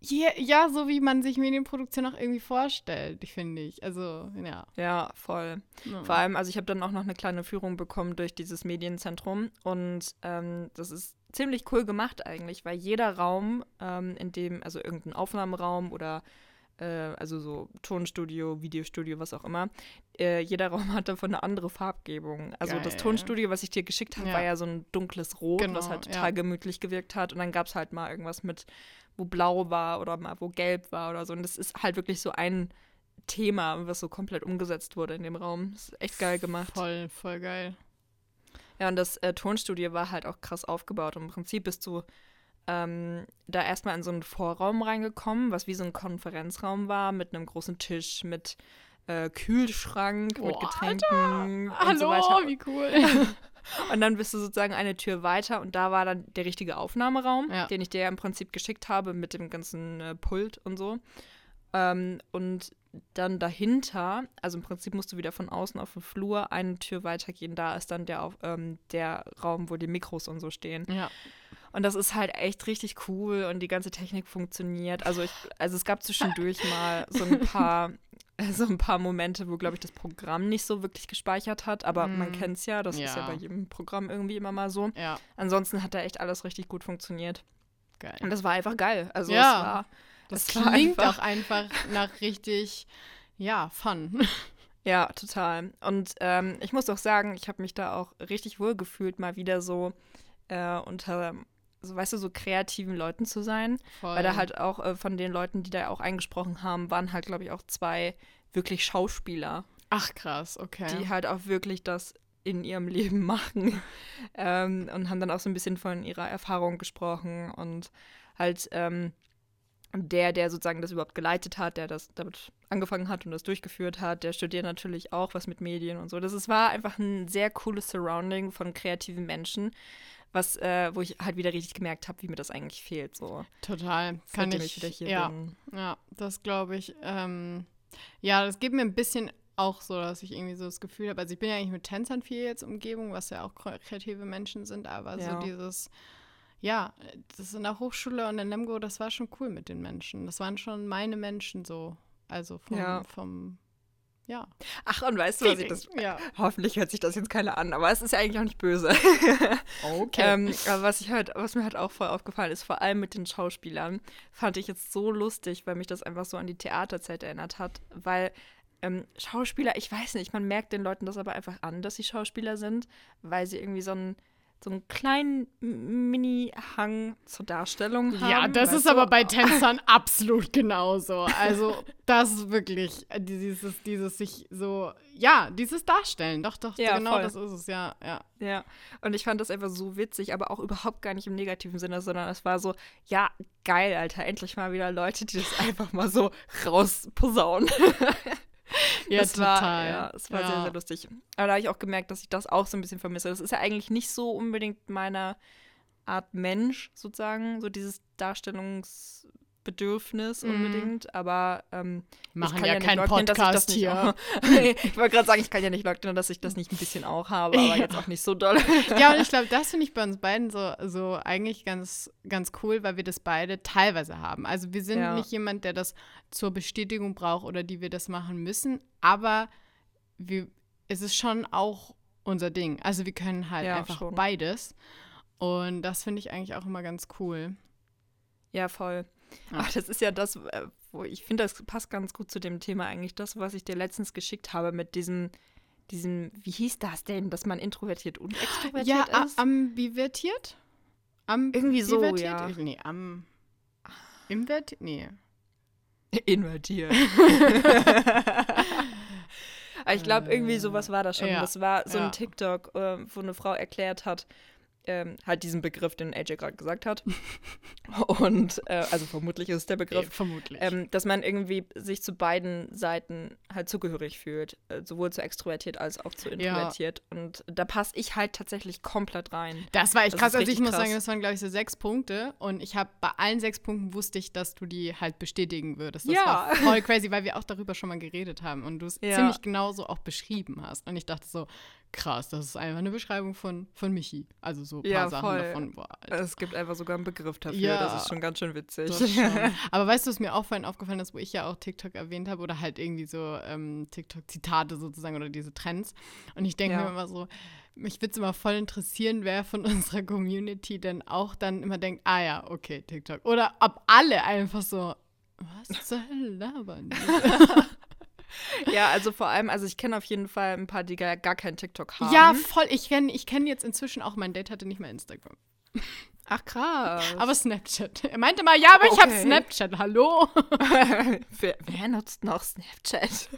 ja, ja, so wie man sich Medienproduktion auch irgendwie vorstellt, finde ich. Also, ja. Ja, voll. Ja. Vor allem, also ich habe dann auch noch eine kleine Führung bekommen durch dieses Medienzentrum und ähm, das ist ziemlich cool gemacht eigentlich, weil jeder Raum, ähm, in dem, also irgendein Aufnahmeraum oder also so Tonstudio, Videostudio, was auch immer, äh, jeder (laughs) Raum hat davon eine andere Farbgebung. Also Geil. das Tonstudio, was ich dir geschickt habe, ja. war ja so ein dunkles Rot, genau, was halt total ja. gemütlich gewirkt hat. Und dann gab es halt mal irgendwas mit, wo blau war oder mal wo gelb war oder so. Und das ist halt wirklich so ein Thema, was so komplett umgesetzt wurde in dem Raum. Das ist echt geil gemacht. Voll, voll geil. Ja, und das äh, Tonstudio war halt auch krass aufgebaut. Und im Prinzip bist du ähm, da erstmal in so einen Vorraum reingekommen, was wie so ein Konferenzraum war, mit einem großen Tisch, mit äh, Kühlschrank, oh, mit Getränken Alter. und Hallo, so weiter. wie cool. (laughs) und dann bist du sozusagen eine Tür weiter und da war dann der richtige Aufnahmeraum, ja. den ich dir im Prinzip geschickt habe mit dem ganzen äh, Pult und so. Ähm, und dann dahinter, also im Prinzip musst du wieder von außen auf den Flur eine Tür weitergehen. Da ist dann der, ähm, der Raum, wo die Mikros und so stehen. Ja. Und das ist halt echt richtig cool und die ganze Technik funktioniert. Also ich, also es gab zwischendurch (laughs) mal so ein paar, (laughs) so ein paar Momente, wo, glaube ich, das Programm nicht so wirklich gespeichert hat. Aber mm. man kennt es ja, das ja. ist ja bei jedem Programm irgendwie immer mal so. Ja. Ansonsten hat da echt alles richtig gut funktioniert. Geil. Und das war einfach geil. Also ja. es war. Das, das klingt einfach, auch einfach nach richtig, ja, Fun. (laughs) Ja, total. Und ähm, ich muss auch sagen, ich habe mich da auch richtig wohl gefühlt, mal wieder so äh, unter so, weißt du, so kreativen Leuten zu sein. Voll. Weil da halt auch äh, von den Leuten, die da auch eingesprochen haben, waren halt, glaube ich, auch zwei wirklich Schauspieler. Ach, krass, okay. Die halt auch wirklich das in ihrem (laughs) Leben machen. ähm, und haben dann auch so ein bisschen von ihrer Erfahrung gesprochen und halt ähm, der, der sozusagen das überhaupt geleitet hat, der das damit angefangen hat und das durchgeführt hat, der studiert natürlich auch was mit Medien und so. Das ist, war einfach ein sehr cooles Surrounding von kreativen Menschen, was, äh, wo ich halt wieder richtig gemerkt habe, wie mir das eigentlich fehlt. So. Total. Kann ich, ich wieder hier ja, bin. Ja, das glaube ich. Ähm, ja, das gibt mir ein bisschen auch so, dass ich irgendwie so das Gefühl habe, also ich bin ja eigentlich mit Tänzern viel jetzt Umgebung, was ja auch kreative Menschen sind, aber ja. so dieses ja, das in der Hochschule und in Lemgo, das war schon cool mit den Menschen. Das waren schon meine Menschen so. Also vom, ja. vom ja. Ach, und weißt du, was ich das. Ja. Hoffentlich hört sich das jetzt keiner an, aber es ist ja eigentlich auch nicht böse. Okay. (laughs) ähm, aber was, ich halt, was mir halt auch voll aufgefallen ist, vor allem mit den Schauspielern, fand ich jetzt so lustig, weil mich das einfach so an die Theaterzeit erinnert hat. Weil ähm, Schauspieler, ich weiß nicht, man merkt den Leuten das aber einfach an, dass sie Schauspieler sind, weil sie irgendwie so ein so einen kleinen Mini-Hang zur Darstellung haben. Ja, das ist du? aber bei (laughs) Tänzern absolut genauso. Also das ist wirklich äh, dieses, dieses sich so, ja, dieses Darstellen. Doch, doch, ja, genau voll. das ist es, ja, ja. Ja, und ich fand das einfach so witzig, aber auch überhaupt gar nicht im negativen Sinne, sondern es war so, ja, geil, Alter, endlich mal wieder Leute, die das (laughs) einfach mal so rausposaunen. (laughs) ja, das total. War, ja, es war ja. sehr, sehr lustig. Aber da habe ich auch gemerkt, dass ich das auch so ein bisschen vermisse. Das ist ja eigentlich nicht so unbedingt meiner Art Mensch, sozusagen, so dieses Darstellungs- Bedürfnis mhm. unbedingt, aber ähm, machen ja, ja keinen Podcast hier. (laughs) ich wollte gerade sagen, ich kann ja nicht leugnen, dass ich das nicht ein bisschen auch habe, aber ja. jetzt auch nicht so doll. ja, und ich glaube, das finde ich bei uns beiden so, so eigentlich ganz, ganz cool, weil wir das beide teilweise haben. Also wir sind ja. nicht jemand, der das zur Bestätigung braucht oder die wir das machen müssen, aber wir, es ist schon auch unser Ding. Also wir können halt einfach schon. beides. Und das finde ich eigentlich auch immer ganz cool. Ja, voll. Ja. Ach, das ist ja das, äh, wo ich finde, das passt ganz gut zu dem Thema eigentlich, das, was ich dir letztens geschickt habe mit diesem, diesem, wie hieß das denn, dass man introvertiert und extrovertiert ja, ist? Ja, ambivertiert? Am Irgendwie so, ja. Nee, am (laughs) invertiert? Nee. (laughs) Invertiert. ich glaube, irgendwie sowas war das schon. Ja, das war so ein TikTok, äh, wo eine Frau erklärt hat, ähm, halt diesen Begriff, den AJ gerade gesagt hat. (laughs) Und äh, also vermutlich ist es der Begriff. Nee, vermutlich. Ähm, dass man irgendwie sich zu beiden Seiten halt zugehörig fühlt. Äh, sowohl zu extrovertiert als auch zu introvertiert. Ja. Und da passe ich halt tatsächlich komplett rein. Das war echt das krass. Also ich muss krass. sagen, das waren, glaube ich, so sechs Punkte. Und ich habe bei allen sechs Punkten wusste ich, dass du die halt bestätigen würdest. Das ja. war voll crazy, weil wir auch darüber schon mal geredet haben und du es ja. ziemlich genauso auch beschrieben hast. Und ich dachte so, krass, das ist einfach eine Beschreibung von, von Michi. Also so ein paar ja, Sachen davon. Boah, es gibt einfach sogar einen Begriff dafür. Ja, das ist schon ganz schön witzig. (laughs) Aber weißt du, was mir auch vorhin aufgefallen ist, wo ich ja auch TikTok erwähnt habe oder halt irgendwie so ähm, TikTok-Zitate sozusagen oder diese Trends. Und ich denke ja. mir immer so, mich würde es immer voll interessieren, wer von (laughs) unserer Community denn auch dann immer denkt, ah ja, okay, TikTok. Oder ob alle einfach so, was zur Hölle labern (laughs) (laughs) ja, also vor allem, also ich kenne auf jeden Fall ein paar, die gar, gar kein TikTok haben. Ja, voll. Ich kenne ich kenn jetzt inzwischen auch, mein Date hatte nicht mal Instagram. Ach krass. Aber Snapchat. Er meinte mal, ja, aber okay. ich habe Snapchat. Hallo? (laughs) wer, wer, nutzt noch Snapchat?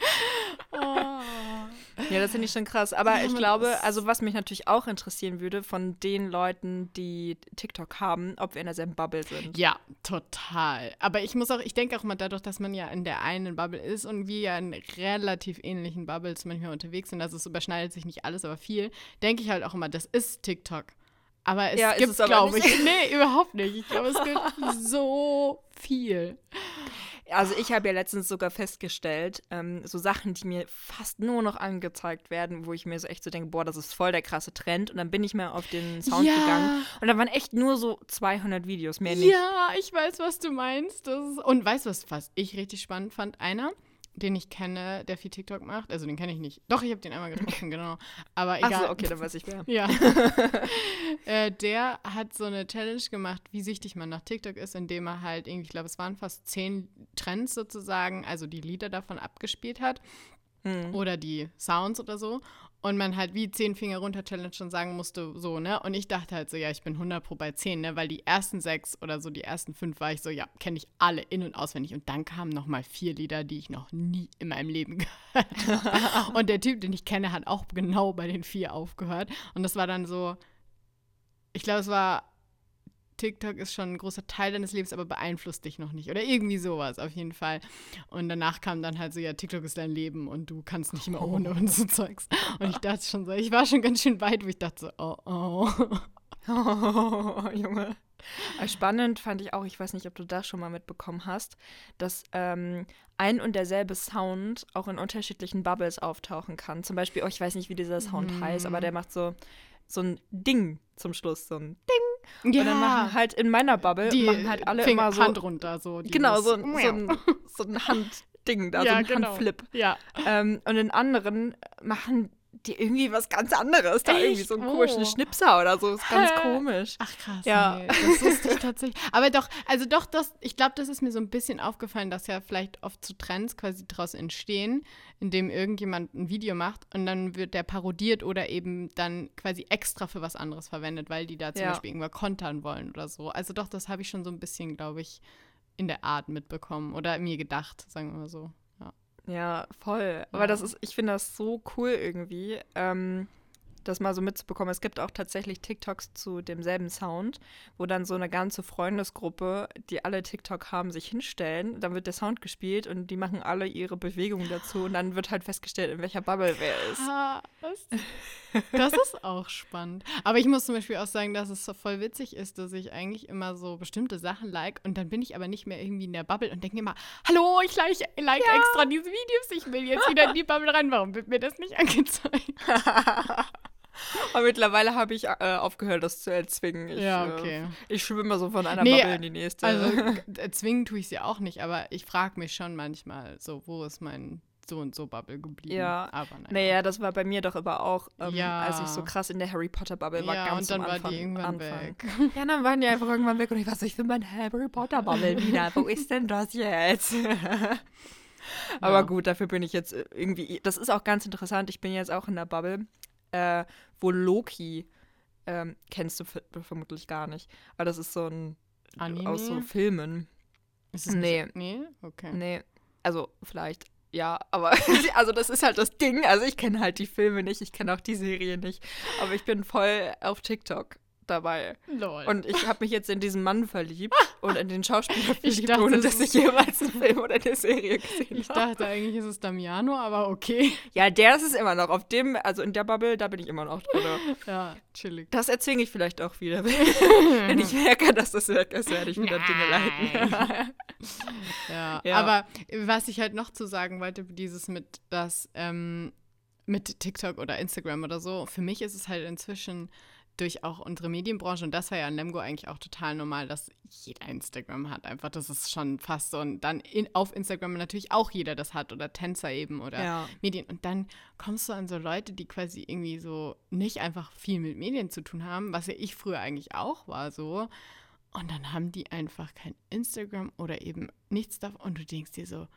(laughs) oh. Ja, das finde ich schon krass. Aber ich glaube, also was mich natürlich auch interessieren würde von den Leuten, die TikTok haben, ob wir in derselben Bubble sind. Ja, total. Aber ich muss auch, ich denke auch mal dadurch, dass man ja in der einen Bubble ist und wir ja in relativ ähnlichen Bubbles manchmal unterwegs sind, also es überschneidet sich nicht alles, aber viel, denke ich halt auch immer, das ist TikTok. Aber es ja, gibt, glaube ich, (laughs) nee, überhaupt nicht. Ich glaube, es gibt so viel. Also ich habe ja letztens sogar festgestellt, ähm, so Sachen, die mir fast nur noch angezeigt werden, wo ich mir so echt so denke, boah, das ist voll der krasse Trend. Und dann bin ich mal auf den Sound ja. gegangen und da waren echt nur so 200 Videos, mehr nicht. Ja, ich weiß, was du meinst. Ist, und weißt du, was, was ich richtig spannend fand? Einer, den ich kenne, der viel TikTok macht. Also den kenne ich nicht. Doch, ich habe den einmal getroffen, (laughs) genau. Aber egal. Ach okay, dann weiß ich wer. Ja. (laughs) äh, der hat so eine Challenge gemacht, wie süchtig man nach TikTok ist, indem er halt irgendwie, ich glaube, es waren fast zehn Trends sozusagen, also die Lieder davon abgespielt hat. Mhm. Oder die Sounds oder so und man halt wie 10 Finger runter Challenge schon sagen musste, so, ne? Und ich dachte halt so, ja, ich bin 100 pro bei 10, ne? Weil die ersten sechs oder so, die ersten fünf war ich so, ja, kenne ich alle in- und auswendig. Und dann kamen noch mal vier Lieder, die ich noch nie in meinem Leben gehört habe. (laughs) und der Typ, den ich kenne, hat auch genau bei den vier aufgehört. Und das war dann so, ich glaube, es war TikTok ist schon ein großer Teil deines Lebens, aber beeinflusst dich noch nicht. Oder irgendwie sowas, auf jeden Fall. Und danach kam dann halt so, ja, TikTok ist dein Leben und du kannst nicht mehr ohne und so Zeugs. Und ich dachte schon so, ich war schon ganz schön weit, wo ich dachte so, oh, oh. Oh, Junge. Spannend fand ich auch, ich weiß nicht, ob du das schon mal mitbekommen hast, dass ähm, ein und derselbe Sound auch in unterschiedlichen Bubbles auftauchen kann. Zum Beispiel, oh, ich weiß nicht, wie dieser Sound mm. heißt, aber der macht so, so ein Ding zum Schluss, so ein Ding Ja. Und dann machen halt in meiner Bubble die machen halt alle Finger, immer so. Hand runter, so. Genau, so, so, ein, so ein Handding da, ja, so ein genau. Handflip. Ja. Ähm, und in anderen machen die irgendwie was ganz anderes. Da Echt? irgendwie so einen oh. komischen Schnipser oder so. Ist ganz komisch. Ach krass. Ja. Nee, das wusste ich tatsächlich. Aber doch, also doch, das, ich glaube, das ist mir so ein bisschen aufgefallen, dass ja vielleicht oft zu so Trends quasi daraus entstehen, indem irgendjemand ein Video macht und dann wird der parodiert oder eben dann quasi extra für was anderes verwendet, weil die da zum ja. Beispiel irgendwas kontern wollen oder so. Also doch, das habe ich schon so ein bisschen, glaube ich, in der Art mitbekommen oder mir gedacht, sagen wir mal so. Ja, voll. Aber das ist, ich finde das so cool irgendwie. Ähm, das mal so mitzubekommen. Es gibt auch tatsächlich TikToks zu demselben Sound, wo dann so eine ganze Freundesgruppe, die alle TikTok haben, sich hinstellen. Dann wird der Sound gespielt und die machen alle ihre Bewegungen dazu und dann wird halt festgestellt, in welcher Bubble wer ist. Das, ist auch spannend. Aber ich muss zum Beispiel auch sagen, dass es so voll witzig ist, dass ich eigentlich immer so bestimmte Sachen like und dann bin ich aber nicht mehr irgendwie in der Bubble und denke mir immer, hallo, ich like, like ja. extra diese Videos, ich will jetzt wieder in die Bubble rein. Warum wird mir das nicht angezeigt? (laughs) (laughs) Aber mittlerweile habe ich äh, aufgehört, das zu erzwingen. Ich, ja, okay. Äh, ich schwimme so von einer nee, Bubble in die nächste. Also (laughs) erzwingen tue ich sie auch nicht, aber ich frage mich schon manchmal so, wo ist mein so und so Bubble geblieben. Ja, aber naja. naja, das war bei mir doch aber auch, ähm, ja. als ich so krass in der Harry Potter Bubble war, ja, ganz und dann am Anfang, war die irgendwann Anfang. weg. (laughs) Ja, dann waren die einfach irgendwann weg und ich war so, ich will mein Harry Potter Bubble wieder. Wo ist denn das jetzt? aber ja. gut, dafür bin ich jetzt äh, irgendwie, das ist auch ganz interessant, ich bin jetzt auch in der Bubble äh, wo Loki, ähm, kennst du vermutlich gar nicht, aber das ist so ein Anime? aus so Filmen. Ist es nee. Nicht? Nee, okay. Nee, also vielleicht ja, aber (laughs) also das ist halt das Ding. Also ich kenne halt die Filme nicht, ich kenne auch die Serie nicht, aber ich bin voll auf TikTok dabei. Lol. Und ich habe mich jetzt in diesen Mann verliebt (laughs) und in den Schauspieler verliebt, dachte, ohne dass ich jemals einen Film oder eine Serie gesehen habe. Ich dachte eigentlich, ist es Damiano, aber okay. Ja, der ist es immer noch. Auf dem, also in der Bubble, da bin ich immer noch drin. (laughs) Ja, chillig. Das erzwinge ich vielleicht auch wieder. (laughs) Wenn ich merke, dass das weg ist, werde ich wieder Dinge leiten. ja, ja, aber was ich halt noch zu sagen wollte, dieses mit, das, ähm, mit TikTok oder Instagram oder so, für mich ist es halt inzwischen durch auch unsere Medienbranche, und das war ja in Lemgo eigentlich auch total normal, dass jeder Instagram hat. Einfach, das ist schon fast so. Und dann in, auf Instagram natürlich auch jeder das hat oder Tänzer eben oder ja. Medien. Und dann kommst du an so Leute, die quasi irgendwie so nicht einfach viel mit Medien zu tun haben, was ja ich früher eigentlich auch war so. Und dann haben die einfach kein Instagram oder eben nichts davon. Und du denkst dir so,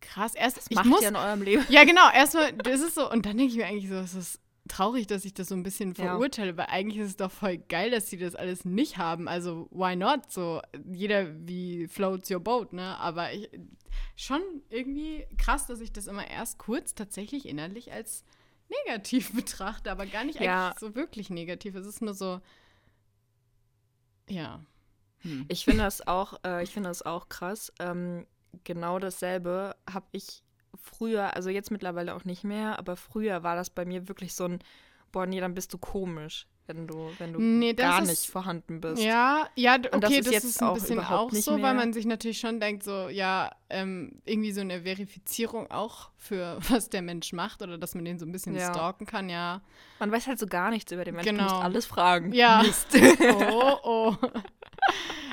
krass, erst das ich macht muss, ja in eurem Leben. Ja, genau, erstmal, das ist so, und dann denke ich mir eigentlich so, es ist traurig, dass ich das so ein bisschen verurteile, ja. weil eigentlich ist es doch voll geil, dass sie das alles nicht haben. Also, why not? So, jeder wie floats your boat, ne? Aber ich, schon irgendwie krass, dass ich das immer erst kurz tatsächlich innerlich als negativ (laughs) betrachte, aber gar nicht ja. eigentlich so wirklich negativ. Es ist nur so, ja. Hm. Ich finde das auch, äh, ich finde das auch krass. Ähm, genau dasselbe habe ich früher, also jetzt mittlerweile auch nicht mehr, aber früher war das bei mir wirklich so ein, boah, nee, dann bist du komisch, wenn du, wenn du nee, gar ist, nicht vorhanden bist. Ja, ja, okay, das ist, das ist ein bisschen auch so, mehr. weil man sich natürlich schon denkt, so, ja, ähm, irgendwie so eine Verifizierung auch für (laughs) was der Mensch macht oder dass man den so ein bisschen ja. stalken kann, ja. Man weiß halt so gar nichts über den Menschen, genau. du musst alles fragen. Ja. Mist. (laughs) Oh, oh. (laughs)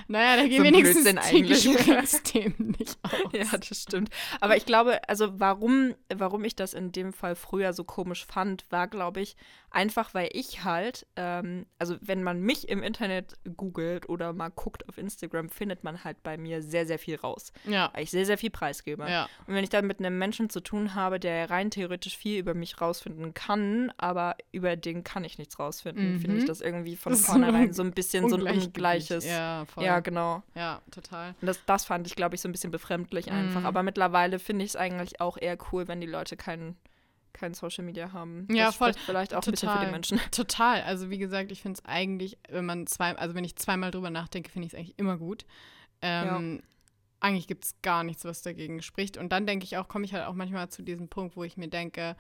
Naja, da gehen so wenigstens die (laughs) Gesprächsthemen nicht (laughs) aus. Ja, das stimmt. Aber ich glaube, also warum, warum ich das in dem Fall früher so komisch fand, war, glaube ich, einfach, weil ich halt, ähm, also wenn man mich im Internet googelt oder mal guckt auf Instagram, findet man halt bei mir sehr, sehr viel raus. Ja. Weil ich sehr, sehr viel preisgebe. Ja. Und wenn ich dann mit einem Menschen zu tun habe, der rein theoretisch viel über mich rausfinden kann, aber über den kann ich nichts rausfinden, mhm. finde ich das irgendwie von vornherein so ein bisschen so ein ungleiches. Ja, voll. Ja, genau. Ja, total. Und das, das fand ich, glaube ich, so ein bisschen befremdlich einfach. Mhm. Aber mittlerweile finde ich es eigentlich auch eher cool, wenn die Leute keinen kein Social Media haben. Ja, das voll. Vielleicht auch total, ein bisschen für die Menschen. (laughs) Total. Also wie gesagt, ich finde es eigentlich, wenn man zwei, also wenn ich zweimal drüber nachdenke, finde ich es eigentlich immer gut. Ähm, ja. Eigentlich gibt es gar nichts, was dagegen spricht. Und dann denke ich auch, komme ich halt auch manchmal zu diesem Punkt, wo ich mir denke,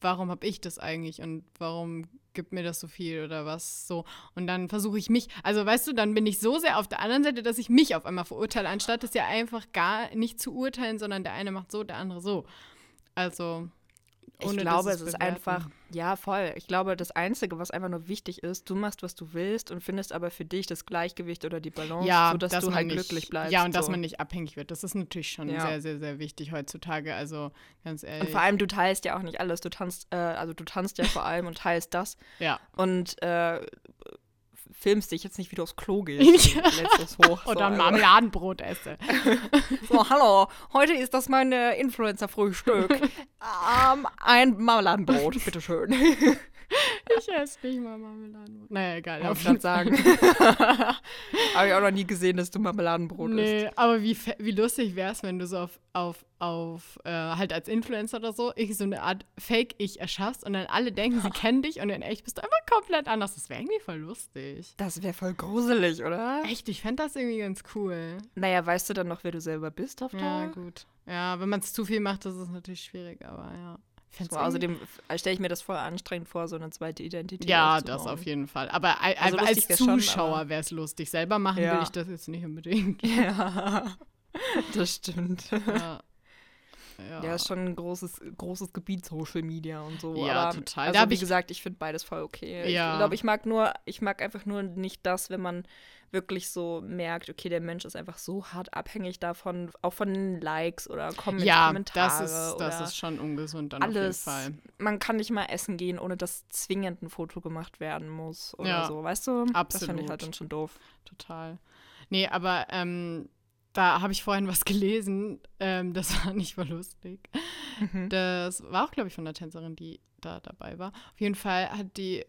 warum habe ich das eigentlich und warum gibt mir das so viel oder was so. Und dann versuche ich mich, also weißt du, dann bin ich so sehr auf der anderen Seite, dass ich mich auf einmal verurteile, anstatt es ja einfach gar nicht zu urteilen, sondern der eine macht so, der andere so. Also ich glaube, es ist einfach, ja, voll. Ich glaube, das Einzige, was einfach nur wichtig ist, du machst, was du willst und findest aber für dich das Gleichgewicht oder die Balance, ja, sodass dass du halt nicht, glücklich bleibst. Ja, und so. dass man nicht abhängig wird. Das ist natürlich schon ja. sehr, sehr, sehr wichtig heutzutage. Also ganz ehrlich. Und vor allem, du teilst ja auch nicht alles. Du tanzt, äh, also du tanzt ja vor allem und teilst das. Ja. Und äh, filmst dich jetzt nicht, wie du aufs Klo gehst. (laughs) hoch, Oder ein Marmeladenbrot esse. (laughs) so, hallo, heute ist das mein Influencer-Frühstück. (laughs) ähm, ein Marmeladenbrot, bitteschön. Ich esse nicht mal Marmeladenbrot. Naja, egal. Darf ich sagen. (laughs) Habe ich auch noch nie gesehen, dass du Marmeladenbrot nee, isst. aber wie, wie lustig wäre es, wenn du so auf, auf, auf äh, halt als Influencer oder so, ich so eine Art Fake-Ich erschaffst und dann alle denken, sie (laughs) kennen dich und in echt bist du einfach komplett anders. Das wäre irgendwie voll lustig. Das wäre voll gruselig, oder? Echt, ich fände das irgendwie ganz cool. Naja, weißt du dann noch, wer du selber bist auf Ja, gut. Ja, wenn man es zu viel macht, das ist natürlich schwierig, aber ja. So, außerdem stelle ich mir das voll anstrengend vor, so eine zweite Identität. Ja, das auf jeden Fall. Aber also als Zuschauer wäre es lustig. Selber machen ja. will ich das jetzt nicht unbedingt. (laughs) Ja, das stimmt. Ja. Ja. ja, ist schon ein großes, großes Gebiet Social Media und so. Ja, aber, total. Also, wie gesagt, ich finde beides voll okay. Ja. Ich glaube, ich mag nur, ich mag einfach nur nicht das, wenn man wirklich so merkt, okay, der Mensch ist einfach so hart abhängig davon, auch von Likes oder Kom ja, Kommentare. das ist, das ist schon ungesund dann alles. auf jeden Fall. Man kann nicht mal essen gehen, ohne dass zwingend ein Foto gemacht werden muss oder ja, so, weißt du? Absolut. Das finde ich halt dann schon doof. Total. Nee, aber ähm, da habe ich vorhin was gelesen, ähm, das war nicht voll lustig. Mhm. Das war auch, glaube ich, von der Tänzerin, die da dabei war. Auf jeden Fall hat die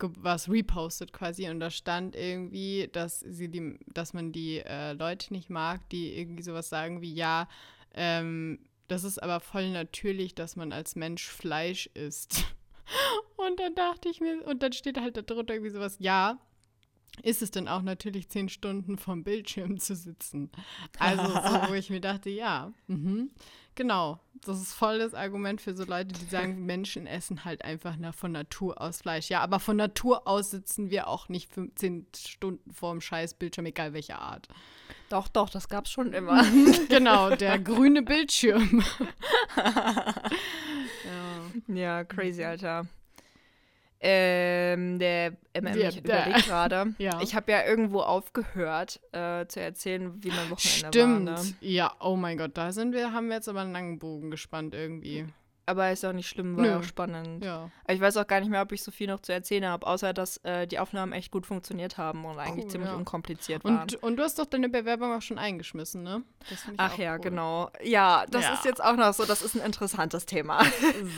was repostet quasi und da stand irgendwie, dass sie die, dass man die äh, Leute nicht mag, die irgendwie sowas sagen wie ja, ähm, das ist aber voll natürlich, dass man als Mensch Fleisch isst. (laughs) Und dann dachte ich mir, und dann steht halt darunter irgendwie sowas, ja, ist es denn auch natürlich zehn Stunden vom Bildschirm zu sitzen. Also so, wo ich mir dachte, ja, mh, genau, das ist voll das Argument für so Leute, die sagen, (laughs) Menschen essen halt einfach nach, von Natur aus Fleisch. Ja, aber von Natur aus sitzen wir auch nicht 15 Stunden vorm scheiß Bildschirm, egal welche Art. Doch, doch, das gab's schon immer. (laughs) genau, (laughs) der grüne Bildschirm. ja. ja, crazy, Alter. Ähm, der MM, ich überlege gerade. (laughs) ja. Ich habe ja irgendwo aufgehört äh, zu erzählen, wie mein Wochenende Stimmt. war. Ne? Ja, oh mein Gott, da sind wir, haben wir jetzt aber einen langen Bogen gespannt irgendwie. Aber ist auch nicht schlimm, war Nö. auch spannend. Ja. Ich weiß auch gar nicht mehr, ob ich so viel noch zu erzählen habe, außer dass äh, die Aufnahmen echt gut funktioniert haben und eigentlich Cool, ziemlich ja. unkompliziert waren. Und, und du hast doch deine Bewerbung auch schon eingeschmissen, ne? Ach ja, cool. genau. Ja, das Ja. ist jetzt auch noch so, das ist ein interessantes Thema. (laughs)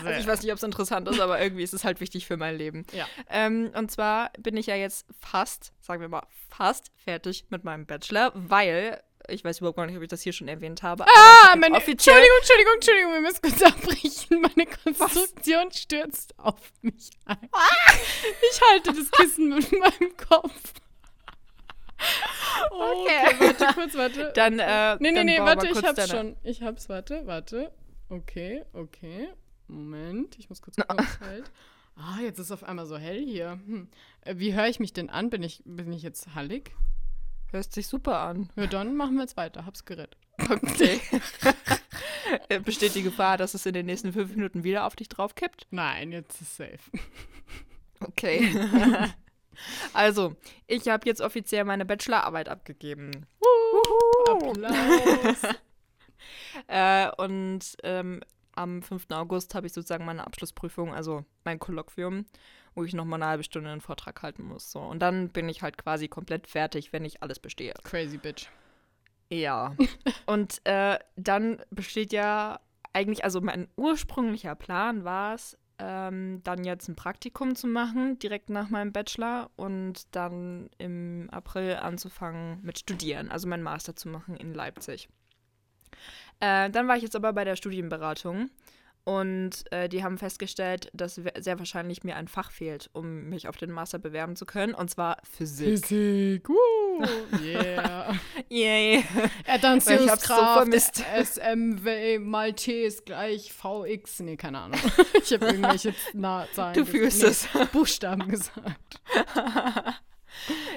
Also ich weiß nicht, ob es interessant ist, aber irgendwie ist es halt wichtig für mein Leben. Ja. Ähm, und zwar bin ich ja jetzt fast, sagen wir mal, fast fertig mit meinem Bachelor, weil, ich weiß überhaupt gar nicht, ob ich das hier schon erwähnt habe. Ah, meine, offiziell, Entschuldigung, Entschuldigung, Entschuldigung, wir müssen kurz abbrechen. Meine Konstruktion stürzt auf mich ein. Ich halte das Kissen mit meinem Kopf. (laughs) Okay. warte, kurz, warte. Dann, äh, nee, nee, nee, warte, ich hab's deine- schon. Ich hab's, warte, warte. Okay, okay. Moment, ich muss kurz (laughs) es hält. Ah, jetzt ist auf einmal so hell hier. Hm. Äh, Wie höre ich mich denn an? Bin ich, bin ich jetzt hallig? Hört sich super an. Ja, dann machen wir jetzt weiter. Hab's gerettet. Okay. (laughs) Äh, Besteht die Gefahr, dass es in den nächsten fünf Minuten wieder auf dich drauf kippt? Nein, jetzt ist safe. Okay. (laughs) also, ich habe jetzt offiziell meine Bachelorarbeit abgegeben. Applaus. (laughs) Äh, und ähm, am 5. August habe ich sozusagen meine Abschlussprüfung, also mein Kolloquium, wo ich nochmal eine halbe Stunde einen Vortrag halten muss. So. Und dann bin ich halt quasi komplett fertig, wenn ich alles bestehe. Crazy bitch. Ja. (laughs) Und äh, dann besteht ja eigentlich, also mein ursprünglicher Plan war es, ähm, dann jetzt ein Praktikum zu machen, direkt nach meinem Bachelor und dann im April anzufangen mit Studieren, also meinen Master zu machen in Leipzig. Äh, dann war ich jetzt aber bei der Studienberatung und äh, die haben festgestellt, dass sehr wahrscheinlich mir ein Fach fehlt, um mich auf den Master bewerben zu können, und zwar Physik. Physik. Woo. Yeah. (laughs) So Erdanziehungskraft, vermisst. SMW mal T ist gleich VX. Nee, keine Ahnung. (laughs) Ich habe irgendwelche Na Zahlen. Du fühlst nee, es. (laughs) Buchstaben gesagt.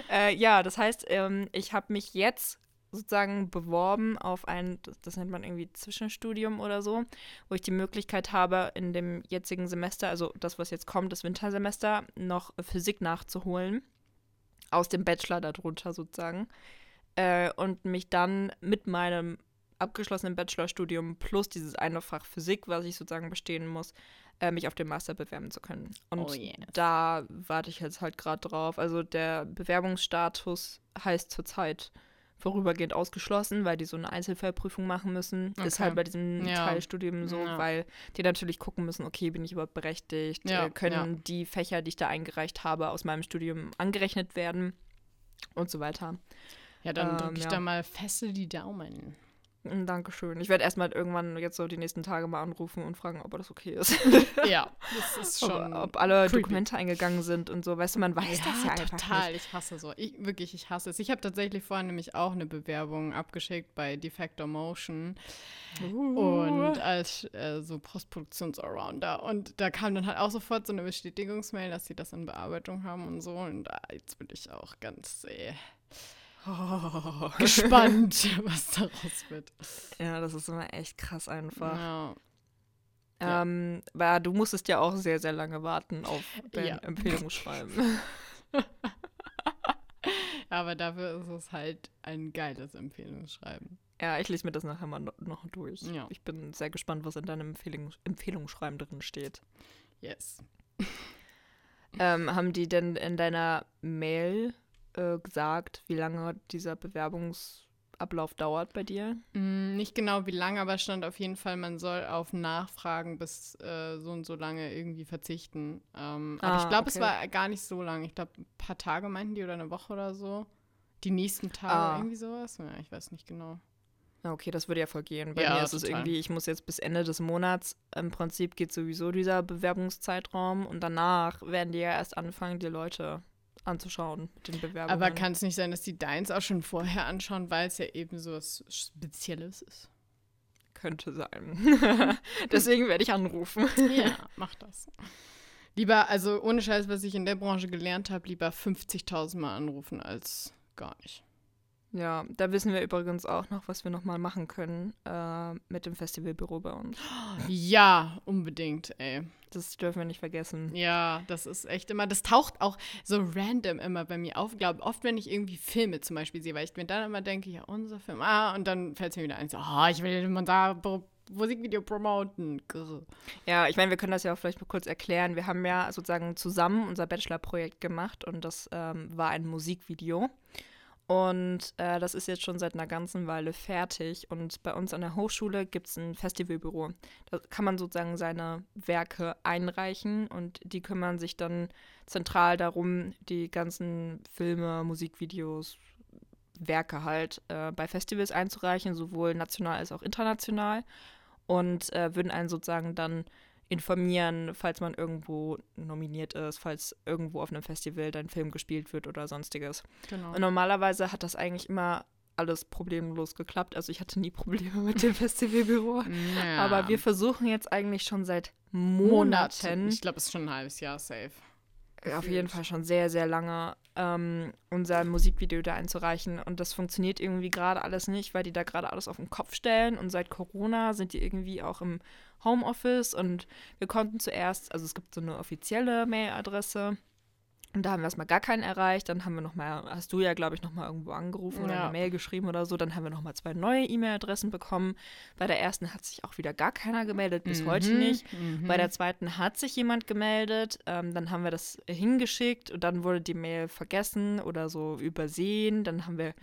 Äh, ja, das heißt, ähm, ich habe mich jetzt sozusagen beworben auf ein, das, nennt man irgendwie Zwischenstudium oder so, wo ich die Möglichkeit habe, in dem jetzigen Semester, also das, was jetzt kommt, das Wintersemester, noch Physik nachzuholen. Aus dem Bachelor darunter sozusagen. Äh, und mich dann mit meinem abgeschlossenen Bachelorstudium plus dieses eine Fach Physik, was ich sozusagen bestehen muss, äh, mich auf den Master bewerben zu können. Und oh yes. da warte ich jetzt halt gerade drauf. Also der Bewerbungsstatus heißt zurzeit vorübergehend ausgeschlossen, weil die so eine Einzelfallprüfung machen müssen. Okay. Ist halt bei diesem ja. Teilstudium so, ja. weil die natürlich gucken müssen, okay, bin ich überhaupt berechtigt? Ja. Äh, können die Fächer, die ich da eingereicht habe, aus meinem Studium angerechnet werden? Und so weiter. Ja, dann ähm, drücke ich da mal feste die Daumen. Mm, Dankeschön. Ich werde erstmal irgendwann jetzt so die nächsten Tage mal anrufen und fragen, ob das okay ist. (laughs) ja, das ist schon. Ob, ob alle creepy. Dokumente eingegangen sind und so. Weißt du, man weiß ja, das ja einfach total. Nicht. Ich hasse so. Ich, wirklich, ich hasse es. Ich habe tatsächlich vorhin nämlich auch eine Bewerbung abgeschickt bei Defector Motion. Uh. Und als äh, so Postproduktions-Arounder. Und da kam dann halt auch sofort so eine Bestätigungsmail, dass sie das in Bearbeitung haben und so. Und äh, jetzt bin ich auch ganz. Äh, Oh, (laughs) gespannt, was daraus wird. Ja, das ist immer echt krass einfach. Ja. Ähm, ja. du musstest ja auch sehr, sehr lange warten auf dein ja. Empfehlungsschreiben. (laughs) (laughs) Aber dafür ist es halt ein geiles Empfehlungsschreiben. Ja, ich lese mir das nachher mal noch durch. Ja. Ich bin sehr gespannt, was in deinem Empfehlungs Empfehlungsschreiben drin steht. Yes. ähm, haben die denn in deiner Mail äh, gesagt, wie lange dieser Bewerbungsablauf dauert bei dir? Mm, nicht genau wie lange, aber stand auf jeden Fall, man soll auf Nachfragen bis äh, so und so lange irgendwie verzichten. Ähm, ah, aber ich glaube, okay. es war gar nicht so lang. Ich glaube, ein paar Tage meinten die oder eine Woche oder so. Die nächsten Tage, ah. irgendwie sowas. Ja, ich weiß nicht genau. Okay, das würde ja voll gehen. Bei ja, mir ist es irgendwie, ich muss jetzt bis Ende des Monats, im Prinzip geht sowieso dieser Bewerbungszeitraum und danach werden die ja erst anfangen, die Leute anzuschauen mit den Bewerbungen. Aber kann es nicht sein, dass die deins auch schon vorher anschauen, weil es ja eben so was Spezielles ist? Könnte sein. (laughs) Deswegen werde ich anrufen. ja, (laughs) mach das. Lieber, also ohne Scheiß, was ich in der Branche gelernt habe, lieber 50.000 Mal anrufen als gar nicht. Ja, da wissen wir übrigens auch noch, was wir nochmal machen können äh, mit dem Festivalbüro bei uns. Ja, unbedingt, ey. Das dürfen wir nicht vergessen. Ja, das ist echt immer, das taucht auch so random immer bei mir auf. Glaube oft, wenn ich irgendwie Filme zum Beispiel sehe, weil ich mir dann immer denke, ja, unser Film, ah, und dann fällt es mir wieder ein, so, ah, oh, ich will man da Musikvideo promoten. Grr. Ja, ich meine, wir können das ja auch vielleicht mal kurz erklären. Wir haben ja sozusagen zusammen unser Bachelor-Projekt gemacht und das ähm, war ein Musikvideo. Und äh, das ist jetzt schon seit einer ganzen Weile fertig. Und bei uns an der Hochschule gibt es ein Festivalbüro. Da kann man sozusagen seine Werke einreichen und die kümmern sich dann zentral darum, die ganzen Filme, Musikvideos, Werke halt äh, bei Festivals einzureichen, sowohl national als auch international. Und äh, würden einen sozusagen dann informieren, falls man irgendwo nominiert ist, falls irgendwo auf einem Festival dein Film gespielt wird oder sonstiges. Genau. Und normalerweise hat das eigentlich immer alles problemlos geklappt. Also ich hatte nie Probleme mit dem (laughs) Festivalbüro. Ja. Aber wir versuchen jetzt eigentlich schon seit Monaten. Monaten. Ich glaube, es ist schon ein halbes Jahr safe. Auf jeden Fall schon sehr, sehr lange ähm, unser Musikvideo da einzureichen. Und das funktioniert irgendwie gerade alles nicht, weil die da gerade alles auf den Kopf stellen. Und seit Corona sind die irgendwie auch im Homeoffice und wir konnten zuerst, also es gibt so eine offizielle Mailadresse. Und da haben wir erstmal gar keinen erreicht. Dann haben wir nochmal, hast du ja, glaube ich, nochmal irgendwo angerufen ja. oder eine Mail geschrieben oder so. Dann haben wir nochmal zwei neue E-Mail-Adressen bekommen. Bei der ersten hat sich auch wieder gar keiner gemeldet, bis mhm. heute nicht. Mhm. Bei der zweiten hat sich jemand gemeldet. Ähm, dann haben wir das hingeschickt und dann wurde die Mail vergessen oder so übersehen. Dann haben wir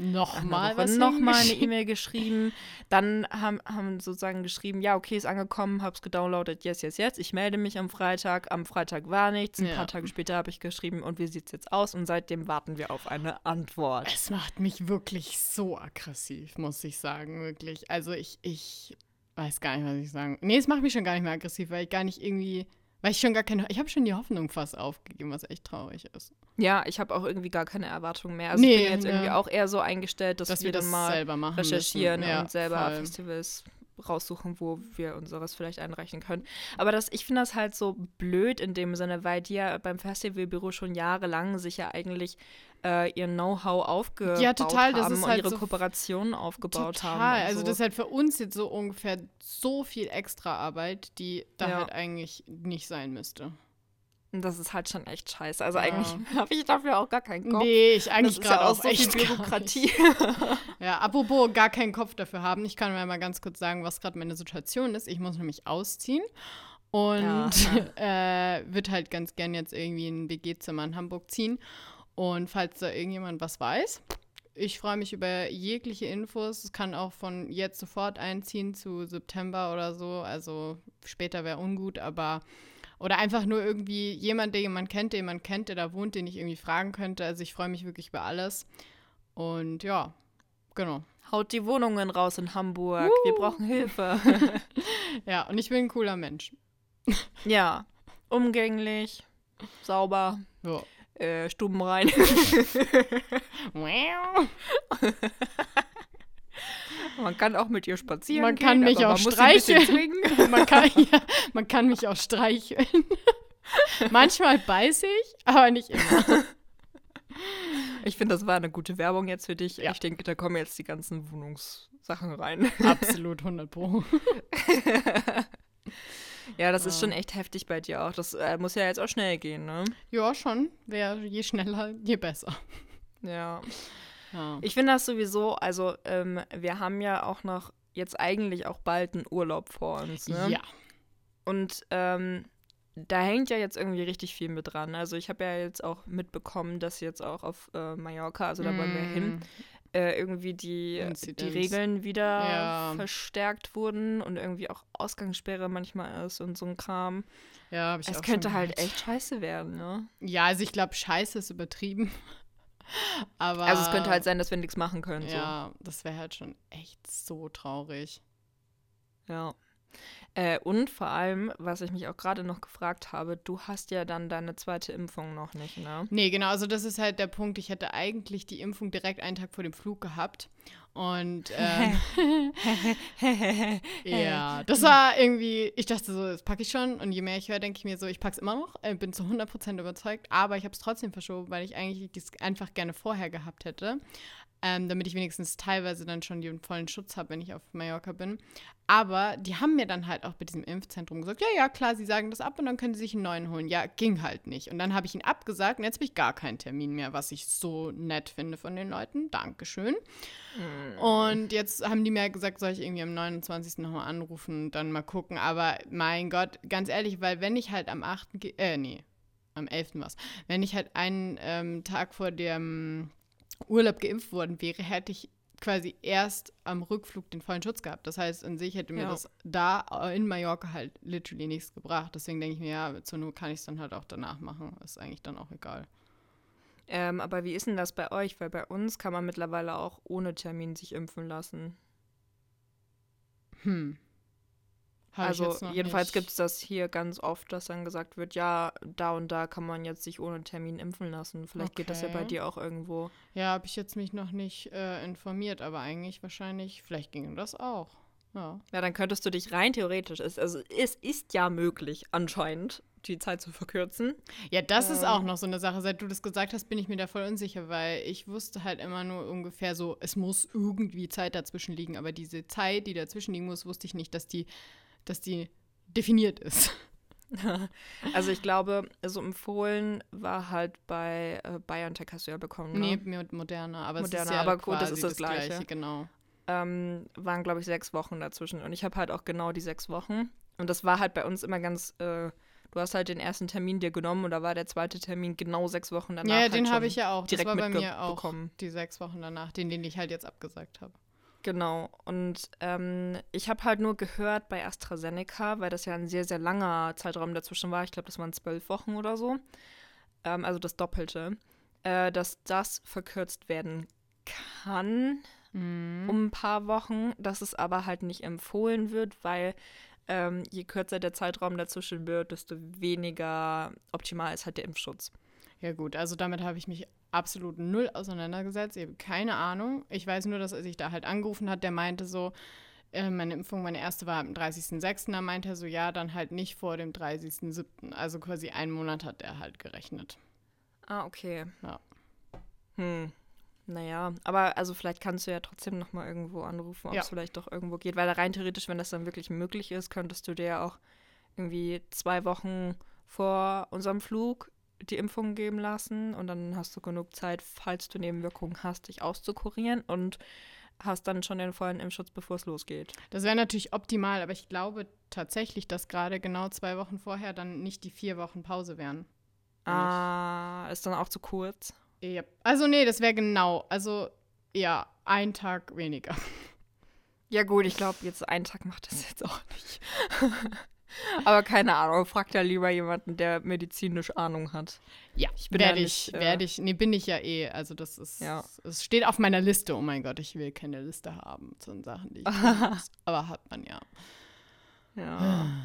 nochmal noch eine E-Mail geschrieben. Dann haben, haben sozusagen geschrieben, ja, okay, ist angekommen, hab's gedownloadet, yes, yes, yes. Ich melde mich am Freitag. Am Freitag war nichts. Ein ja. paar Tage später habe ich geschrieben und wie sieht es jetzt aus? Und seitdem warten wir auf eine Antwort. Es macht mich wirklich so aggressiv, muss ich sagen, wirklich. Also ich, ich weiß gar nicht, was ich sagen. Nee, es macht mich schon gar nicht mehr aggressiv, weil ich gar nicht irgendwie, weil ich schon gar keine, ich habe schon die Hoffnung fast aufgegeben, was echt traurig ist. Ja, ich habe auch irgendwie gar keine Erwartung mehr. Also nee, ich bin jetzt ne. irgendwie auch eher so eingestellt, dass, dass wir, wir das mal recherchieren ja, und selber voll. Festivals raussuchen, wo wir unseres vielleicht einreichen können. Aber das, ich finde das halt so blöd in dem Sinne, weil die ja beim Festivalbüro schon jahrelang sich ja eigentlich äh, ihr Know-how aufgebaut ja, total, haben und halt ihre so Kooperationen aufgebaut total. haben. Total, also das ist halt für uns jetzt so ungefähr so viel extra Arbeit, die da ja. halt eigentlich nicht sein müsste. Und das ist halt schon echt scheiße. Also ja. eigentlich (laughs) habe ich dafür auch gar keinen Kopf. Nee, ich eigentlich gerade ja auch so echt Bürokratie. (laughs) ja, apropos gar keinen Kopf dafür haben. Ich kann mir mal ganz kurz sagen, was gerade meine Situation ist. Ich muss nämlich ausziehen und ja. (laughs) äh, wird halt ganz gern jetzt irgendwie in ein WG-Zimmer in Hamburg ziehen. Und falls da irgendjemand was weiß, ich freue mich über jegliche Infos. Es kann auch von jetzt sofort einziehen zu September oder so. Also später wäre ungut, aber oder einfach nur irgendwie jemand, der jemand kennt, den man kennt, der da wohnt, den ich irgendwie fragen könnte. Also ich freue mich wirklich über alles. Und ja, genau. Haut die Wohnungen raus in Hamburg. Uh. Wir brauchen Hilfe. (laughs) (laughs) ja, und ich bin ein cooler Mensch. ja, umgänglich, sauber. Ja. Äh, stubenrein. (laughs) Man kann auch mit ihr spazieren man kann gehen, mich auch streicheln. (laughs) man, kann, ja, man kann mich auch streicheln. (laughs) Manchmal beiße ich, aber nicht immer. Ich finde, das war eine gute Werbung jetzt für dich. Ja. Ich denke, da kommen jetzt die ganzen Wohnungssachen rein. (laughs) Absolut, 100 Pro. ja, das ja. ist schon echt heftig bei dir auch. Das äh, muss ja jetzt auch schnell gehen, ne? Ja, schon. Wer je schneller, je besser. Ja. Ja. Ich finde das sowieso, also ähm, wir haben ja auch noch jetzt eigentlich auch bald einen Urlaub vor uns. Ne? Ja. Und ähm, da hängt ja jetzt irgendwie richtig viel mit dran. Also ich habe ja jetzt auch mitbekommen, dass jetzt auch auf äh, Mallorca, also da wollen wir hin, mm. äh, irgendwie die, die Regeln wieder ja. verstärkt wurden und irgendwie auch Ausgangssperre manchmal ist und so ein Kram. Ja, habe ich es auch könnte halt echt scheiße werden, ne? Ja, also ich glaube, scheiße ist übertrieben. Aber, also es könnte halt sein, dass wir nichts machen können. Ja, so. das wäre halt schon echt so traurig. Ja. Äh, und vor allem, was ich mich auch gerade noch gefragt habe, du hast ja dann deine zweite Impfung noch nicht, ne? Nee, genau, also das ist halt der Punkt. Ich hätte eigentlich die Impfung direkt einen Tag vor dem Flug gehabt. Und (laughs) ähm, (laughs) ja, das war irgendwie, ich dachte so, das packe ich schon. Und je mehr ich höre, denke ich mir so, ich packe es immer noch, äh, bin zu 100% überzeugt. Aber ich habe es trotzdem verschoben, weil ich eigentlich das einfach gerne vorher gehabt hätte ähm, damit ich wenigstens teilweise dann schon den vollen Schutz habe, wenn ich auf Mallorca bin. Aber die haben mir dann halt auch bei diesem Impfzentrum gesagt, ja, ja, klar, sie sagen das ab und dann können sie sich einen neuen holen. Ja, ging halt nicht. Und dann habe ich ihn abgesagt und jetzt habe ich gar keinen Termin mehr, was ich so nett finde von den Leuten. Dankeschön. Mhm. Und jetzt haben die mir gesagt, soll ich irgendwie am 29. nochmal anrufen und dann mal gucken. Aber mein Gott, ganz ehrlich, weil wenn ich halt am 8. äh, nee, am 11. was, wenn ich halt einen ähm, Tag vor dem Urlaub geimpft worden wäre, hätte ich quasi erst am Rückflug den vollen Schutz gehabt. Das heißt, an sich hätte mir ja. das da in Mallorca halt literally nichts gebracht. Deswegen denke ich mir, ja, zur Not kann ich es dann halt auch danach machen. Ist eigentlich dann auch egal. Ähm, aber wie ist denn das bei euch? Weil bei uns kann man mittlerweile auch ohne Termin sich impfen lassen. Hm. Hab also jedenfalls gibt es das hier ganz oft, dass dann gesagt wird, ja, da und da kann man jetzt sich ohne Termin impfen lassen. Vielleicht okay. geht das ja bei dir auch irgendwo. Ja, habe ich jetzt mich noch nicht äh, informiert, aber eigentlich wahrscheinlich, vielleicht ging das auch. Ja. ja, dann könntest du dich rein theoretisch, ist, also es ist ja möglich, anscheinend, die Zeit zu verkürzen. Ja, das ähm. ist auch noch so eine Sache. Seit du das gesagt hast, bin ich mir da voll unsicher, weil ich wusste halt immer nur ungefähr so, es muss irgendwie Zeit dazwischen liegen, aber diese Zeit, die dazwischen liegen muss, wusste ich nicht, dass die dass die definiert ist. (laughs) Also ich glaube, so empfohlen war halt bei äh, BioNTech hast du ja bekommen, ne? Nee, mit Moderna, aber Moderna, es ist ja aber gut, das ist das, das Gleiche. Gleiche. Genau. Ähm, waren, glaube ich, sechs Wochen dazwischen und ich habe halt auch genau die sechs Wochen. Und das war halt bei uns immer ganz, äh, du hast halt den ersten Termin dir genommen und da war der zweite Termin genau sechs Wochen danach. Ja, halt den habe ich ja auch. Das war bei mir auch bekommen. die sechs Wochen danach, den, den ich halt jetzt abgesagt habe. Genau. Und ähm, ich habe halt nur gehört bei AstraZeneca, weil das ja ein sehr, sehr langer Zeitraum dazwischen war. Ich glaube, das waren zwölf Wochen oder so. Ähm, also das Doppelte. Äh, dass das verkürzt werden kann mhm. um ein paar Wochen, dass es aber halt nicht empfohlen wird, weil ähm, je kürzer der Zeitraum dazwischen wird, desto weniger optimal ist halt der Impfschutz. Ja gut, also damit habe ich mich absolut null auseinandergesetzt. Ich habe keine Ahnung. Ich weiß nur, dass er sich da halt angerufen hat, der meinte so, äh, meine Impfung, meine erste war am 30.06. Da meinte er so, ja, dann halt nicht vor dem 30.07. Also quasi einen Monat hat er halt gerechnet. Ah, okay. Ja. Hm. Naja, aber also vielleicht kannst du ja trotzdem nochmal irgendwo anrufen, ob es vielleicht doch irgendwo geht. Weil rein theoretisch, wenn das dann wirklich möglich ist, könntest du dir ja auch irgendwie zwei Wochen vor unserem Flug die Impfung geben lassen und dann hast du genug Zeit, falls du Nebenwirkungen hast, dich auszukurieren und hast dann schon den vollen Impfschutz, bevor es losgeht. Das wäre natürlich optimal, aber ich glaube tatsächlich, dass gerade genau zwei Wochen vorher dann nicht die vier Wochen Pause wären. Ah, ist dann auch zu kurz? Ja. Also nee, das wäre genau. Also ja, ein Tag weniger. Ja gut, ich glaube, jetzt ein Tag macht das jetzt auch nicht. (laughs) Aber keine Ahnung, frag da lieber jemanden, der medizinisch Ahnung hat. Ja, ich bin werde ich, äh, werde ich, nee, bin ich ja eh. Also das ist, ja. es steht auf meiner Liste. Oh mein Gott, ich will keine Liste haben zu Sachen, die ich muss. (laughs) Aber hat man ja. Ja. (sighs)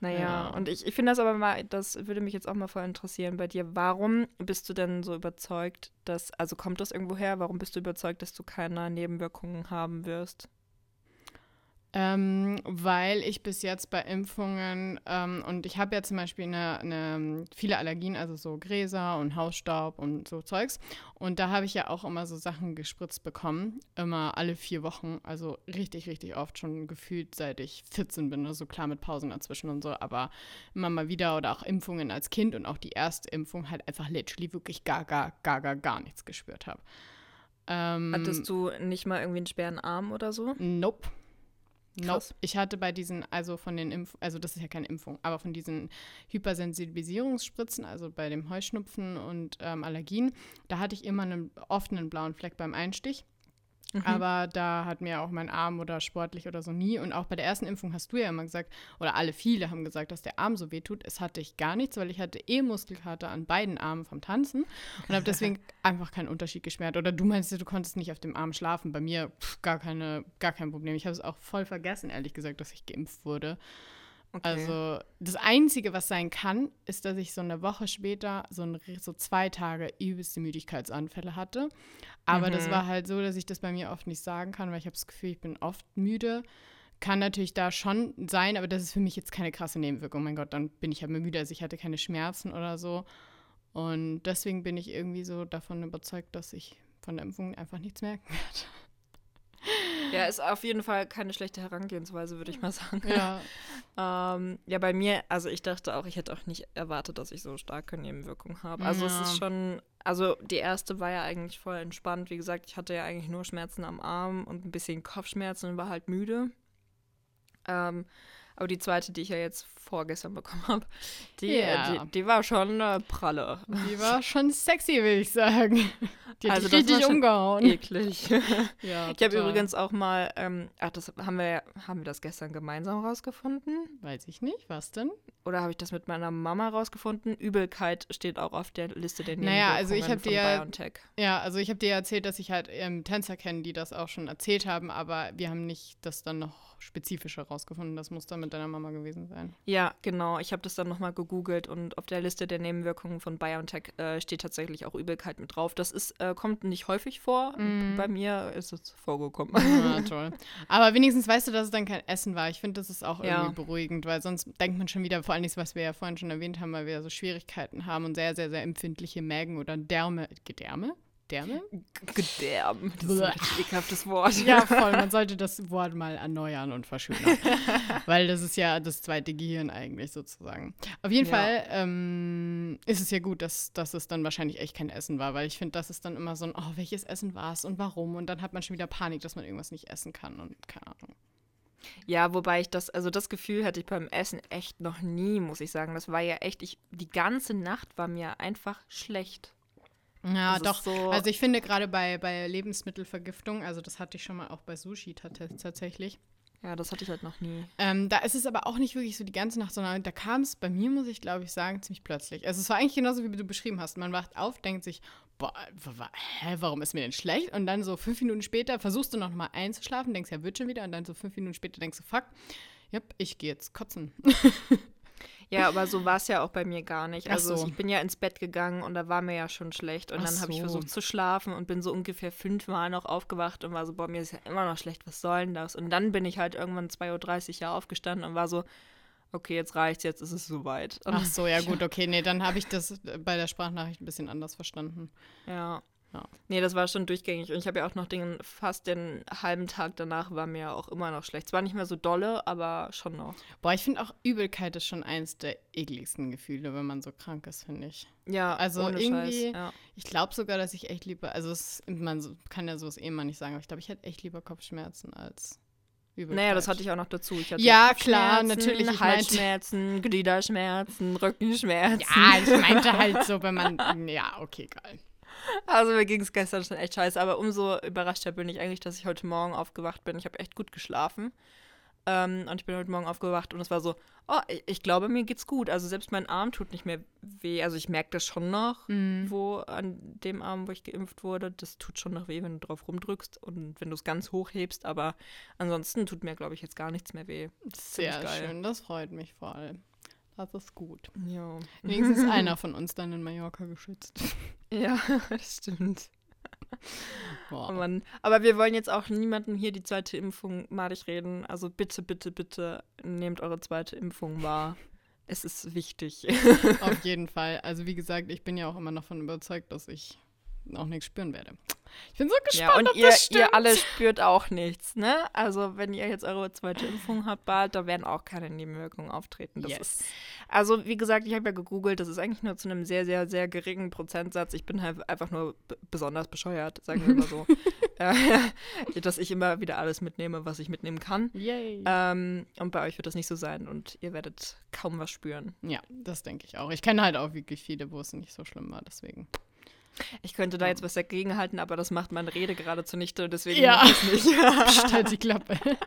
Naja, ja. und ich, ich finde das aber mal, das würde mich jetzt auch mal voll interessieren bei dir. Warum bist du denn so überzeugt, dass, also kommt das irgendwo her, warum bist du überzeugt, dass du keine Nebenwirkungen haben wirst? Ähm, weil ich bis jetzt bei Impfungen ähm, und ich habe ja zum Beispiel eine, eine, viele Allergien, also so Gräser und Hausstaub und so Zeugs. Und da habe ich ja auch immer so Sachen gespritzt bekommen, immer alle vier Wochen, also richtig, richtig oft schon gefühlt, seit ich 14 bin, also klar mit Pausen dazwischen und so, aber immer mal wieder oder auch Impfungen als Kind und auch die erste Impfung halt einfach literally wirklich gar, gar, gar, gar, gar nichts gespürt habe. Ähm, Hattest du nicht mal irgendwie einen schweren Arm oder so? Nope. Nope. Ich hatte bei diesen, also von den Impf also das ist ja keine Impfung, aber von diesen Hypersensibilisierungsspritzen, also bei dem Heuschnupfen und ähm, Allergien, da hatte ich immer einen offenen blauen Fleck beim Einstich. Mhm. Aber da hat mir auch mein Arm oder sportlich oder so nie. Und auch bei der ersten Impfung hast du ja immer gesagt, oder alle viele haben gesagt, dass der Arm so weh tut. Es hatte ich gar nichts, weil ich hatte eh Muskelkater an beiden Armen vom Tanzen und habe deswegen (laughs) einfach keinen Unterschied geschmerzt. Oder du meinst, du konntest nicht auf dem Arm schlafen. Bei mir pff, gar, keine, gar kein Problem. Ich habe es auch voll vergessen, ehrlich gesagt, dass ich geimpft wurde. Okay. Also das Einzige, was sein kann, ist, dass ich so eine Woche später so, ein, so zwei Tage übelste Müdigkeitsanfälle hatte. Aber mhm. das war halt so, dass ich das bei mir oft nicht sagen kann, weil ich habe das Gefühl, ich bin oft müde. Kann natürlich da schon sein, aber das ist für mich jetzt keine krasse Nebenwirkung. Mein Gott, dann bin ich halt müde. Also ich hatte keine Schmerzen oder so. Und deswegen bin ich irgendwie so davon überzeugt, dass ich von der Impfung einfach nichts merken werde. Ja, ist auf jeden Fall keine schlechte Herangehensweise, würde ich mal sagen. Ja. (laughs) ähm, ja, bei mir, also ich dachte auch, ich hätte auch nicht erwartet, dass ich so starke Nebenwirkungen habe. Also ja. es ist schon, also die erste war ja eigentlich voll entspannt. Wie gesagt, ich hatte ja eigentlich nur Schmerzen am Arm und ein bisschen Kopfschmerzen und war halt müde. Ähm, aber die zweite, die ich ja jetzt vorgestern bekommen habe, die, yeah. die, die, war schon äh, pralle. Die war schon sexy, will ich sagen. Die hat also richtig umgehauen. Eklig. (laughs) ja, ich habe übrigens auch mal, ähm, ach, das haben wir, haben wir das gestern gemeinsam rausgefunden? Weiß ich nicht. Was denn? Oder habe ich das mit meiner Mama rausgefunden? Übelkeit steht auch auf der Liste der Naja, also ich habe dir BioNTech. ja, also ich habe dir erzählt, dass ich halt ähm, Tänzer kenne, die das auch schon erzählt haben, aber wir haben nicht das dann noch spezifischer rausgefunden. Das muss dann mit deiner Mama gewesen sein. Ja, genau. Ich habe das dann nochmal gegoogelt und auf der Liste der Nebenwirkungen von BioNTech äh, steht tatsächlich auch Übelkeit mit drauf. Das ist, äh, kommt nicht häufig vor. Mm. Bei mir ist es vorgekommen. Ja, (laughs) toll. Aber wenigstens weißt du, dass es dann kein Essen war. Ich finde, das ist auch irgendwie ja. beruhigend, weil sonst denkt man schon wieder, vor allem, was wir ja vorhin schon erwähnt haben, weil wir so Schwierigkeiten haben und sehr, sehr, sehr empfindliche Mägen oder Därme. Gedärme? Gedärme? Gedärme. Das ist ein ekelhaftes Wort. Ja, (laughs) voll. Man sollte das Wort mal erneuern und verschönern. (laughs) Weil das ist ja das zweite Gehirn eigentlich sozusagen. Auf jeden ja. Fall ähm, ist es ja gut, dass, dass es dann wahrscheinlich echt kein Essen war, weil ich finde, das ist dann immer so ein, oh, welches Essen war es und warum? Und dann hat man schon wieder Panik, dass man irgendwas nicht essen kann und keine Ahnung. Ja, wobei ich das, also das Gefühl hatte ich beim Essen echt noch nie, muss ich sagen. Das war ja echt, ich, die ganze Nacht war mir einfach schlecht. Ja, das doch. So also ich finde gerade bei, bei Lebensmittelvergiftung, also das hatte ich schon mal auch bei Sushi tatsächlich. Ja, das hatte ich halt noch nie. Ähm, da ist es aber auch nicht wirklich so die ganze Nacht, sondern da kam es bei mir, muss ich glaube ich sagen, ziemlich plötzlich. Also es war eigentlich genauso, wie du beschrieben hast. Man wacht auf, denkt sich, boah, hä, warum ist mir denn schlecht? Und dann so fünf Minuten später versuchst du noch mal einzuschlafen, denkst ja, wird schon wieder. Und dann so fünf Minuten später denkst du, fuck, ja, ich gehe jetzt kotzen. (laughs) Ja, aber so war es ja auch bei mir gar nicht. Also so. ich bin ja ins Bett gegangen und da war mir ja schon schlecht. Und Ach dann habe so. ich versucht zu schlafen und bin so ungefähr fünfmal noch aufgewacht und war so, boah, mir ist ja immer noch schlecht, was soll denn das? Und dann bin ich halt irgendwann 2.30 Uhr ja aufgestanden und war so, okay, jetzt reicht's, jetzt ist es soweit. Und Ach (laughs) so, ja gut, okay, nee, dann habe ich das bei der Sprachnachricht ein bisschen anders verstanden. Ja. Ja. Nee, das war schon durchgängig. Und ich habe ja auch noch den, fast den halben Tag danach war mir auch immer noch schlecht. Es war nicht mehr so dolle, aber schon noch. Boah, ich finde auch Übelkeit ist schon eins der ekligsten Gefühle, wenn man so krank ist, finde ich. Ja, also irgendwie, ja. ich glaube sogar, dass ich echt lieber, also es, man kann ja sowas eh mal nicht sagen, aber ich glaube, ich hätte echt lieber Kopfschmerzen als Übelkeit. Naja, das hatte ich auch noch dazu. ja, klar, natürlich. Halsschmerzen, Gliederschmerzen, Rückenschmerzen. Ja, ich meinte halt so, wenn man, ja, okay, geil. Also mir ging es gestern schon echt scheiße, aber umso überraschter bin ich eigentlich, dass ich heute Morgen aufgewacht bin. Ich habe echt gut geschlafen. Ähm, und ich bin heute Morgen aufgewacht und es war so, oh, ich, ich, glaube, mir geht's gut. Also selbst mein Arm tut nicht mehr weh. Also ich merke das schon noch, mhm. wo an dem Arm, wo ich geimpft wurde, das tut schon noch weh, wenn du drauf rumdrückst und wenn du es ganz hoch hebst. Aber ansonsten tut mir, glaube ich, jetzt gar nichts mehr weh. Sehr schön, das freut mich vor allem. Das ist gut. Ja. Wenigstens (laughs) einer von uns dann in Mallorca geschützt. Ja, (laughs) das stimmt. Boah. Oh Aber wir wollen jetzt auch niemandem hier die zweite Impfung madig reden. Also bitte, bitte, bitte nehmt eure zweite Impfung wahr. Es ist wichtig. Auf jeden Fall. Also wie gesagt, ich bin ja auch immer noch davon überzeugt, dass ich auch nichts spüren werde. Ich bin so gespannt, ja, und ob ihr, das stimmt. ihr alle spürt auch nichts, ne? Also wenn ihr jetzt eure zweite Impfung habt bald, da werden auch keine Nebenwirkungen auftreten. Das yes. ist, also wie gesagt, ich habe ja gegoogelt, das ist eigentlich nur zu einem sehr, sehr, sehr geringen Prozentsatz. Ich bin halt einfach nur besonders bescheuert, sagen wir mal so. (laughs) äh, dass ich immer wieder alles mitnehme, was ich mitnehmen kann. Yay. Ähm, und bei euch wird das nicht so sein und ihr werdet kaum was spüren. Ja, das denke ich auch. Ich kenne halt auch wirklich viele, wo es nicht so schlimm war, deswegen. Ich könnte da jetzt was dagegen halten, aber das macht meine Rede gerade zunichte, deswegen ja. mache ich es nicht. (laughs) Psst, halt die Klappe. (laughs)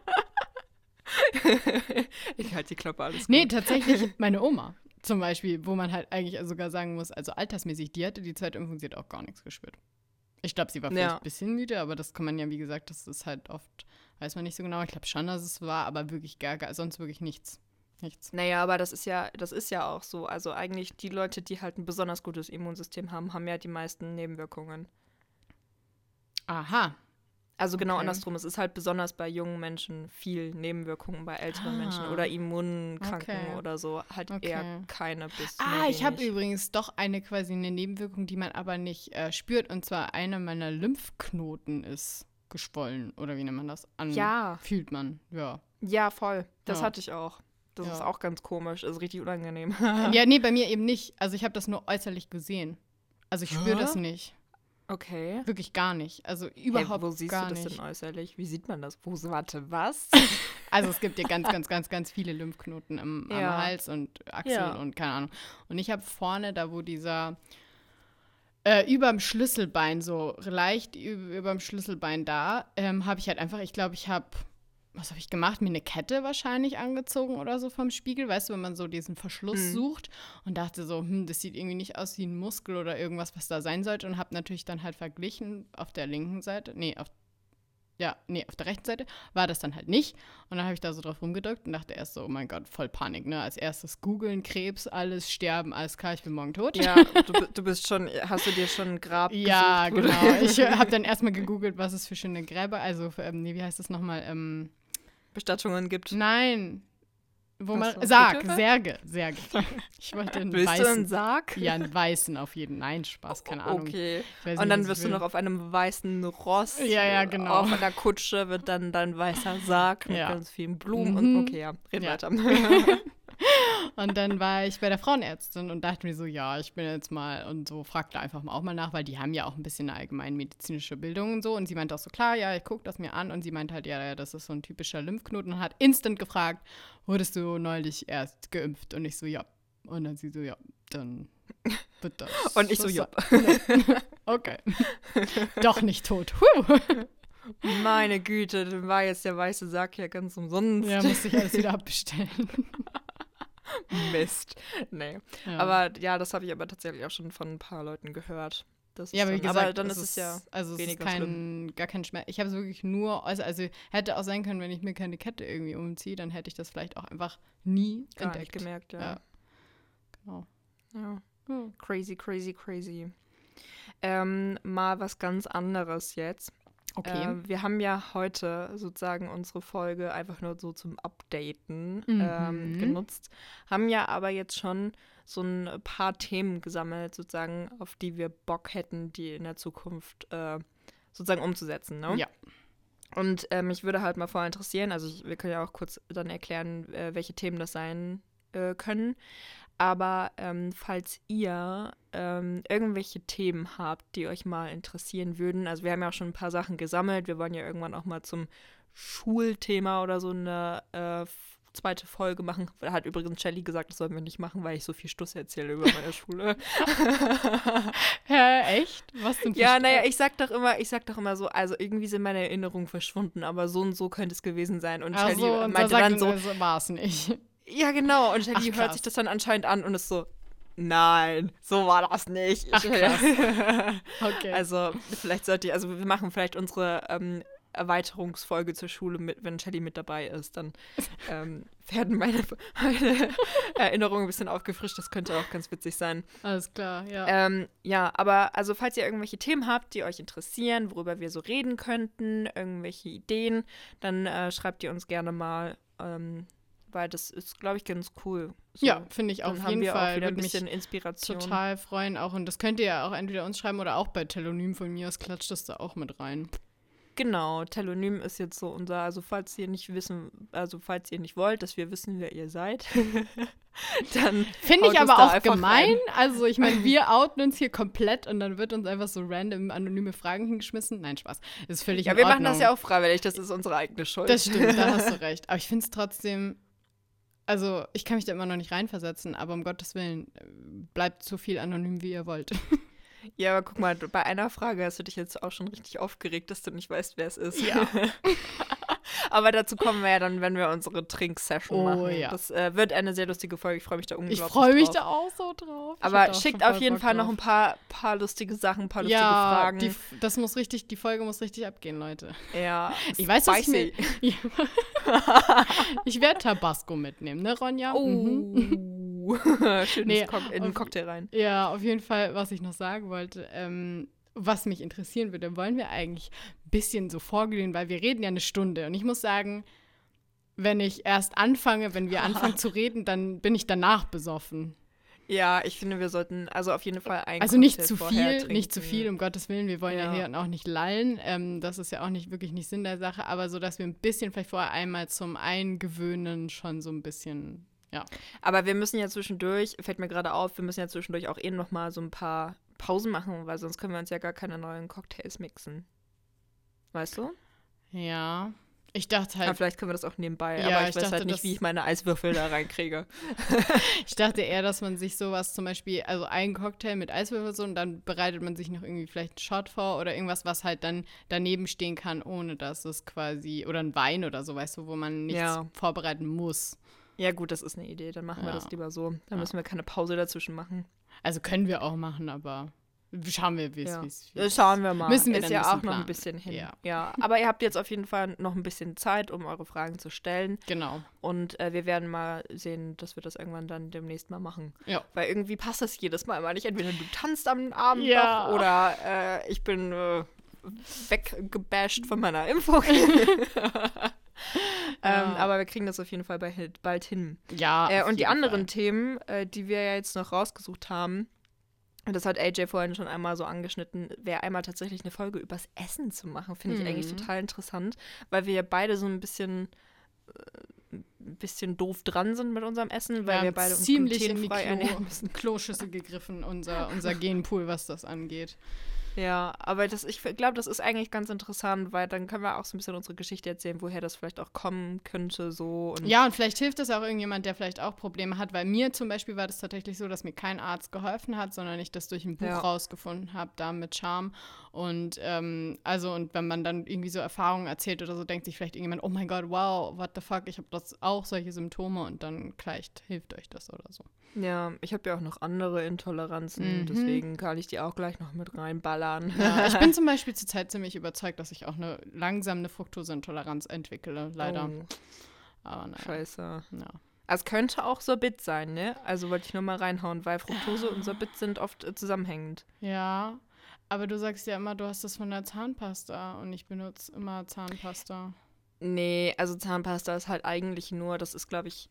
ich halte die Klappe, alles gut. Nee, tatsächlich (laughs) meine Oma zum Beispiel, wo man halt eigentlich sogar sagen muss, also altersmäßig, die hatte die Zweitimpfung, sie hat auch gar nichts gespürt. Ich glaube, sie war vielleicht ja. ein bisschen müde, aber das kann man ja, wie gesagt, das ist halt oft, weiß man nicht so genau. Ich glaube schon, dass es war, aber wirklich gar, gar sonst wirklich nichts. Nichts. Naja, aber das ist ja, das ist ja auch so. Also eigentlich die Leute, die halt ein besonders gutes Immunsystem haben, haben ja die meisten Nebenwirkungen. Aha. Also genau okay. andersrum. Es ist halt besonders bei jungen Menschen viel Nebenwirkungen, bei älteren ah. Menschen oder Immunkranken okay. oder so halt okay. eher keine bis. Ah, ich habe übrigens doch eine quasi eine Nebenwirkung, die man aber nicht äh, spürt. Und zwar einer meiner Lymphknoten ist geschwollen. Oder wie nennt man das? An ja. Fühlt man, ja. Ja, voll. Das ja. hatte ich auch. Das ja. ist auch ganz komisch, das ist richtig unangenehm. ja, (laughs) nee, bei mir eben nicht. Also ich habe das nur äußerlich gesehen. Also ich spüre das nicht. Okay. Wirklich gar nicht. Also überhaupt hey, wo siehst gar du das nicht. denn äußerlich? Wie sieht man das? Wo, warte, was? (laughs) also es gibt ja ganz, ganz, ganz, ganz viele Lymphknoten im, ja. am Hals und Achseln ja. und keine Ahnung. Und ich habe vorne, da wo dieser äh, überm Schlüsselbein, so leicht über, dem Schlüsselbein da, ähm, habe ich halt einfach, ich glaube, ich habe was habe ich gemacht? Mir eine Kette wahrscheinlich angezogen oder so vom Spiegel, weißt du, wenn man so diesen Verschluss mhm. sucht und dachte so, hm, das sieht irgendwie nicht aus wie ein Muskel oder irgendwas, was da sein sollte und habe natürlich dann halt verglichen auf der linken Seite, nee, auf ja, nee, auf der rechten Seite war das dann halt nicht. Und dann habe ich da so drauf rumgedrückt und dachte erst so, oh mein Gott, voll Panik, ne? Als erstes googeln, Krebs, alles, sterben, alles klar, ich bin morgen tot. Ja, du, du bist schon, hast du dir schon ein Grab (laughs) Ja, gesucht, genau. Ich (laughs) habe dann erstmal gegoogelt, was es für schöne Gräber, also, ähm, nee, wie heißt das nochmal, ähm, Bestattungen gibt. Nein. Wo man. So, Sarg, Särge, Särge. Ich wollte einen Willst weißen. Du einen Sarg? Ja, einen weißen auf jeden Fall. Nein, Spaß, keine Ahnung. Okay. Nicht, Und dann wirst du noch auf einem weißen Ross. Ja, ja, genau. Auf einer Kutsche wird dann dein weißer Sarg mit ja. ganz vielen Blumen mhm. und okay, ja, red ja. weiter. (laughs) (laughs) Und dann war ich bei der Frauenärztin und dachte mir so, ja, ich bin jetzt mal und so fragte einfach mal auch mal nach, weil die haben ja auch ein bisschen eine allgemeinmedizinische Bildung und so. Und sie meinte auch so, klar, ja, ich gucke das mir an. Und sie meinte halt, ja, ja, das ist so ein typischer Lymphknoten und hat instant gefragt, wurdest du neulich erst geimpft? Und ich so, ja. Und dann sie so, ja, dann wird das. (laughs) Und ich so, ja. (laughs) okay. Doch nicht tot. Huh. Meine Güte, dann war jetzt der weiße Sack ja ganz umsonst. Ja, musste ich alles wieder abbestellen. (laughs) (laughs) Mist. Nee. Ja. Aber ja, das habe ich aber tatsächlich auch schon von ein paar Leuten gehört. Das ja, aber wie gesagt, aber dann ist es ja also es ist kein, gar kein Schmerz. Ich habe es wirklich nur, also, also hätte auch sein können, wenn ich mir keine Kette irgendwie umziehe, dann hätte ich das vielleicht auch einfach nie gar entdeckt. Nicht gemerkt, ja. ja. Genau. Ja. Hm. Crazy, crazy, crazy. Ähm, mal was ganz anderes jetzt. Okay. Äh, wir haben ja heute sozusagen unsere Folge einfach nur so zum Updaten mhm. ähm, genutzt, haben ja aber jetzt schon so ein paar Themen gesammelt, sozusagen, auf die wir Bock hätten, die in der Zukunft äh, sozusagen umzusetzen. Ne? Ja. Und äh, mich würde halt mal vorher interessieren, also ich, wir können ja auch kurz dann erklären, äh, welche Themen das sein äh, können. Aber ähm, falls ihr ähm, irgendwelche Themen habt, die euch mal interessieren würden, also wir haben ja auch schon ein paar Sachen gesammelt, wir wollen ja irgendwann auch mal zum Schulthema oder so eine äh, zweite Folge machen. Da hat übrigens Shelly gesagt, das sollen wir nicht machen, weil ich so viel Stuss erzähle über meine Schule. (laughs) ja, echt? Was denn? Ja, naja, ich sag doch immer, ich sag doch immer so, also irgendwie sind meine Erinnerungen verschwunden, aber so und so könnte es gewesen sein. Und Ach Shelly so, meinte da dann so, war es nicht. Ja, genau. Und Shelly hört sich das dann anscheinend an und ist so, nein, so war das nicht. Ach, okay. (laughs) Also, vielleicht sollte ich, also wir machen vielleicht unsere ähm, Erweiterungsfolge zur Schule mit, wenn Shelly mit dabei ist, dann ähm, (laughs) werden meine, meine (laughs) Erinnerungen ein bisschen aufgefrischt. Das könnte auch ganz witzig sein. Alles klar, ja. Ähm, ja, aber also falls ihr irgendwelche Themen habt, die euch interessieren, worüber wir so reden könnten, irgendwelche Ideen, dann äh, schreibt ihr uns gerne mal. Ähm, weil das ist, glaube ich, ganz cool. So, ja, finde ich auf jeden Fall. Auch wieder ein bisschen Inspiration. Total freuen auch. Und das könnt ihr ja auch entweder uns schreiben oder auch bei Telonym von mir. Das klatscht das da auch mit rein. Genau, Telonym ist jetzt so unser, also falls ihr nicht wissen, also falls ihr nicht wollt, dass wir wissen, wer ihr seid, (laughs) dann. Finde ich aber auch gemein. Rein. Also ich meine, (laughs) wir outen uns hier komplett und dann wird uns einfach so random anonyme Fragen hingeschmissen. Nein, Spaß. Das ist völlig Ja, wir Ordnung. machen das ja auch freiwillig, das ist unsere eigene Schuld. Das stimmt, da hast du (laughs) recht. Aber ich finde es trotzdem also, ich kann mich da immer noch nicht reinversetzen, aber um Gottes Willen, bleibt so viel anonym, wie ihr wollt. (laughs) Ja, aber guck mal, bei einer Frage hast du dich jetzt auch schon richtig aufgeregt, dass du nicht weißt, wer es ist. Ja. (laughs) aber dazu kommen wir ja dann, wenn wir unsere Trinksession oh, machen. Ja. Das äh, wird eine sehr lustige Folge. Ich freue mich da unglaublich Ich freue mich drauf. da auch so drauf. Aber schickt auf jeden Fall drauf. noch ein paar, paar lustige Sachen, ein paar lustige ja, Fragen. Die, das muss richtig, die Folge muss richtig abgehen, Leute. Ja. (laughs) Ich weiß, was ich mir, (laughs) Ich werde Tabasco mitnehmen, ne, Ronja? Oh. Mhm. (laughs) Schönes nee, in den Cocktail rein. Ja, auf jeden Fall, was ich noch sagen wollte, ähm, was mich interessieren würde, wollen wir eigentlich bisschen so vorglühen, weil wir reden ja eine Stunde. Und ich muss sagen, wenn ich erst anfange, wenn wir anfangen (laughs) zu reden, dann bin ich danach besoffen. Ja, ich finde, wir sollten also auf jeden Fall ein Also nicht zu viel, nicht zu viel, um Gottes Willen. Wir wollen ja, ja hier auch nicht lallen. Ähm, das ist ja auch nicht wirklich nicht Sinn der Sache, aber so, dass wir ein bisschen vielleicht vorher einmal zum Eingewöhnen schon so ein bisschen ja. Aber wir müssen ja zwischendurch, fällt mir gerade auf, wir müssen ja zwischendurch auch eh noch mal so ein paar Pausen machen, weil sonst können wir uns ja gar keine neuen Cocktails mixen. Weißt du? Ja. Ich dachte halt. Aber vielleicht können wir das auch nebenbei, ja, aber ich, ich weiß halt nicht, wie ich meine Eiswürfel da reinkriege. (laughs) ich dachte eher, dass man sich sowas zum Beispiel, also einen Cocktail mit Eiswürfel so und dann bereitet man sich noch irgendwie vielleicht einen Shot vor oder irgendwas, was halt dann daneben stehen kann, ohne dass es quasi, oder ein Wein oder so, weißt du, wo man nichts ja. vorbereiten muss. Ja, gut, das ist eine Idee. Dann machen ja. wir das lieber so. Dann ja. müssen wir keine Pause dazwischen machen. Also können wir auch machen, aber schauen wir, wie es ja. Schauen wir mal. Müssen wir ist ja auch noch ein bisschen hin. Ja. ja. Aber ihr habt jetzt auf jeden Fall noch ein bisschen Zeit, um eure Fragen zu stellen. Genau. Und äh, wir werden mal sehen, dass wir das irgendwann dann demnächst mal machen. Ja. Weil irgendwie passt das jedes Mal immer nicht. Entweder du tanzt am Abend ja. noch oder äh, ich bin äh, weggebasht von meiner Impfung. (laughs) (laughs) ähm, aber wir kriegen das auf jeden Fall bald hin. Ja. Äh, und die anderen Fall. Themen, äh, die wir ja jetzt noch rausgesucht haben, das hat AJ vorhin schon einmal so angeschnitten, wäre einmal tatsächlich eine Folge übers Essen zu machen, finde ich mhm. eigentlich total interessant, weil wir ja beide so ein bisschen äh, ein bisschen doof dran sind mit unserem Essen, weil wir, wir beide uns ziemlich in die Klo, Kloschüssel gegriffen, unser, unser (laughs) Genpool, was das angeht. Ja, aber das, ich glaube, das ist eigentlich ganz interessant, weil dann können wir auch so ein bisschen unsere Geschichte erzählen, woher das vielleicht auch kommen könnte, so. Und ja, und vielleicht hilft das auch irgendjemand, der vielleicht auch Probleme hat, weil mir zum Beispiel war das tatsächlich so, dass mir kein Arzt geholfen hat, sondern ich das durch ein Buch ja. rausgefunden habe, da mit Charme. Und ähm, also, und wenn man dann irgendwie so Erfahrungen erzählt oder so, denkt sich vielleicht irgendjemand, oh mein Gott, wow, what the fuck, ich habe das auch solche Symptome und dann vielleicht hilft euch das oder so. Ja, ich habe ja auch noch andere Intoleranzen, mhm. deswegen kann ich die auch gleich noch mit reinballern. Ja, (laughs) ich bin zum Beispiel zurzeit ziemlich überzeugt, dass ich auch eine langsam eine Fructoseintoleranz entwickle, leider. Oh. Aber naja. Scheiße. Ja. Es könnte auch Sorbit sein, ne? Also wollte ich nur mal reinhauen, weil Fructose und Sorbit sind oft äh, zusammenhängend. Ja, Aber du sagst ja immer, du hast das von der Zahnpasta und ich benutze immer Zahnpasta. Nee, also Zahnpasta ist halt eigentlich nur, das ist, glaube ich,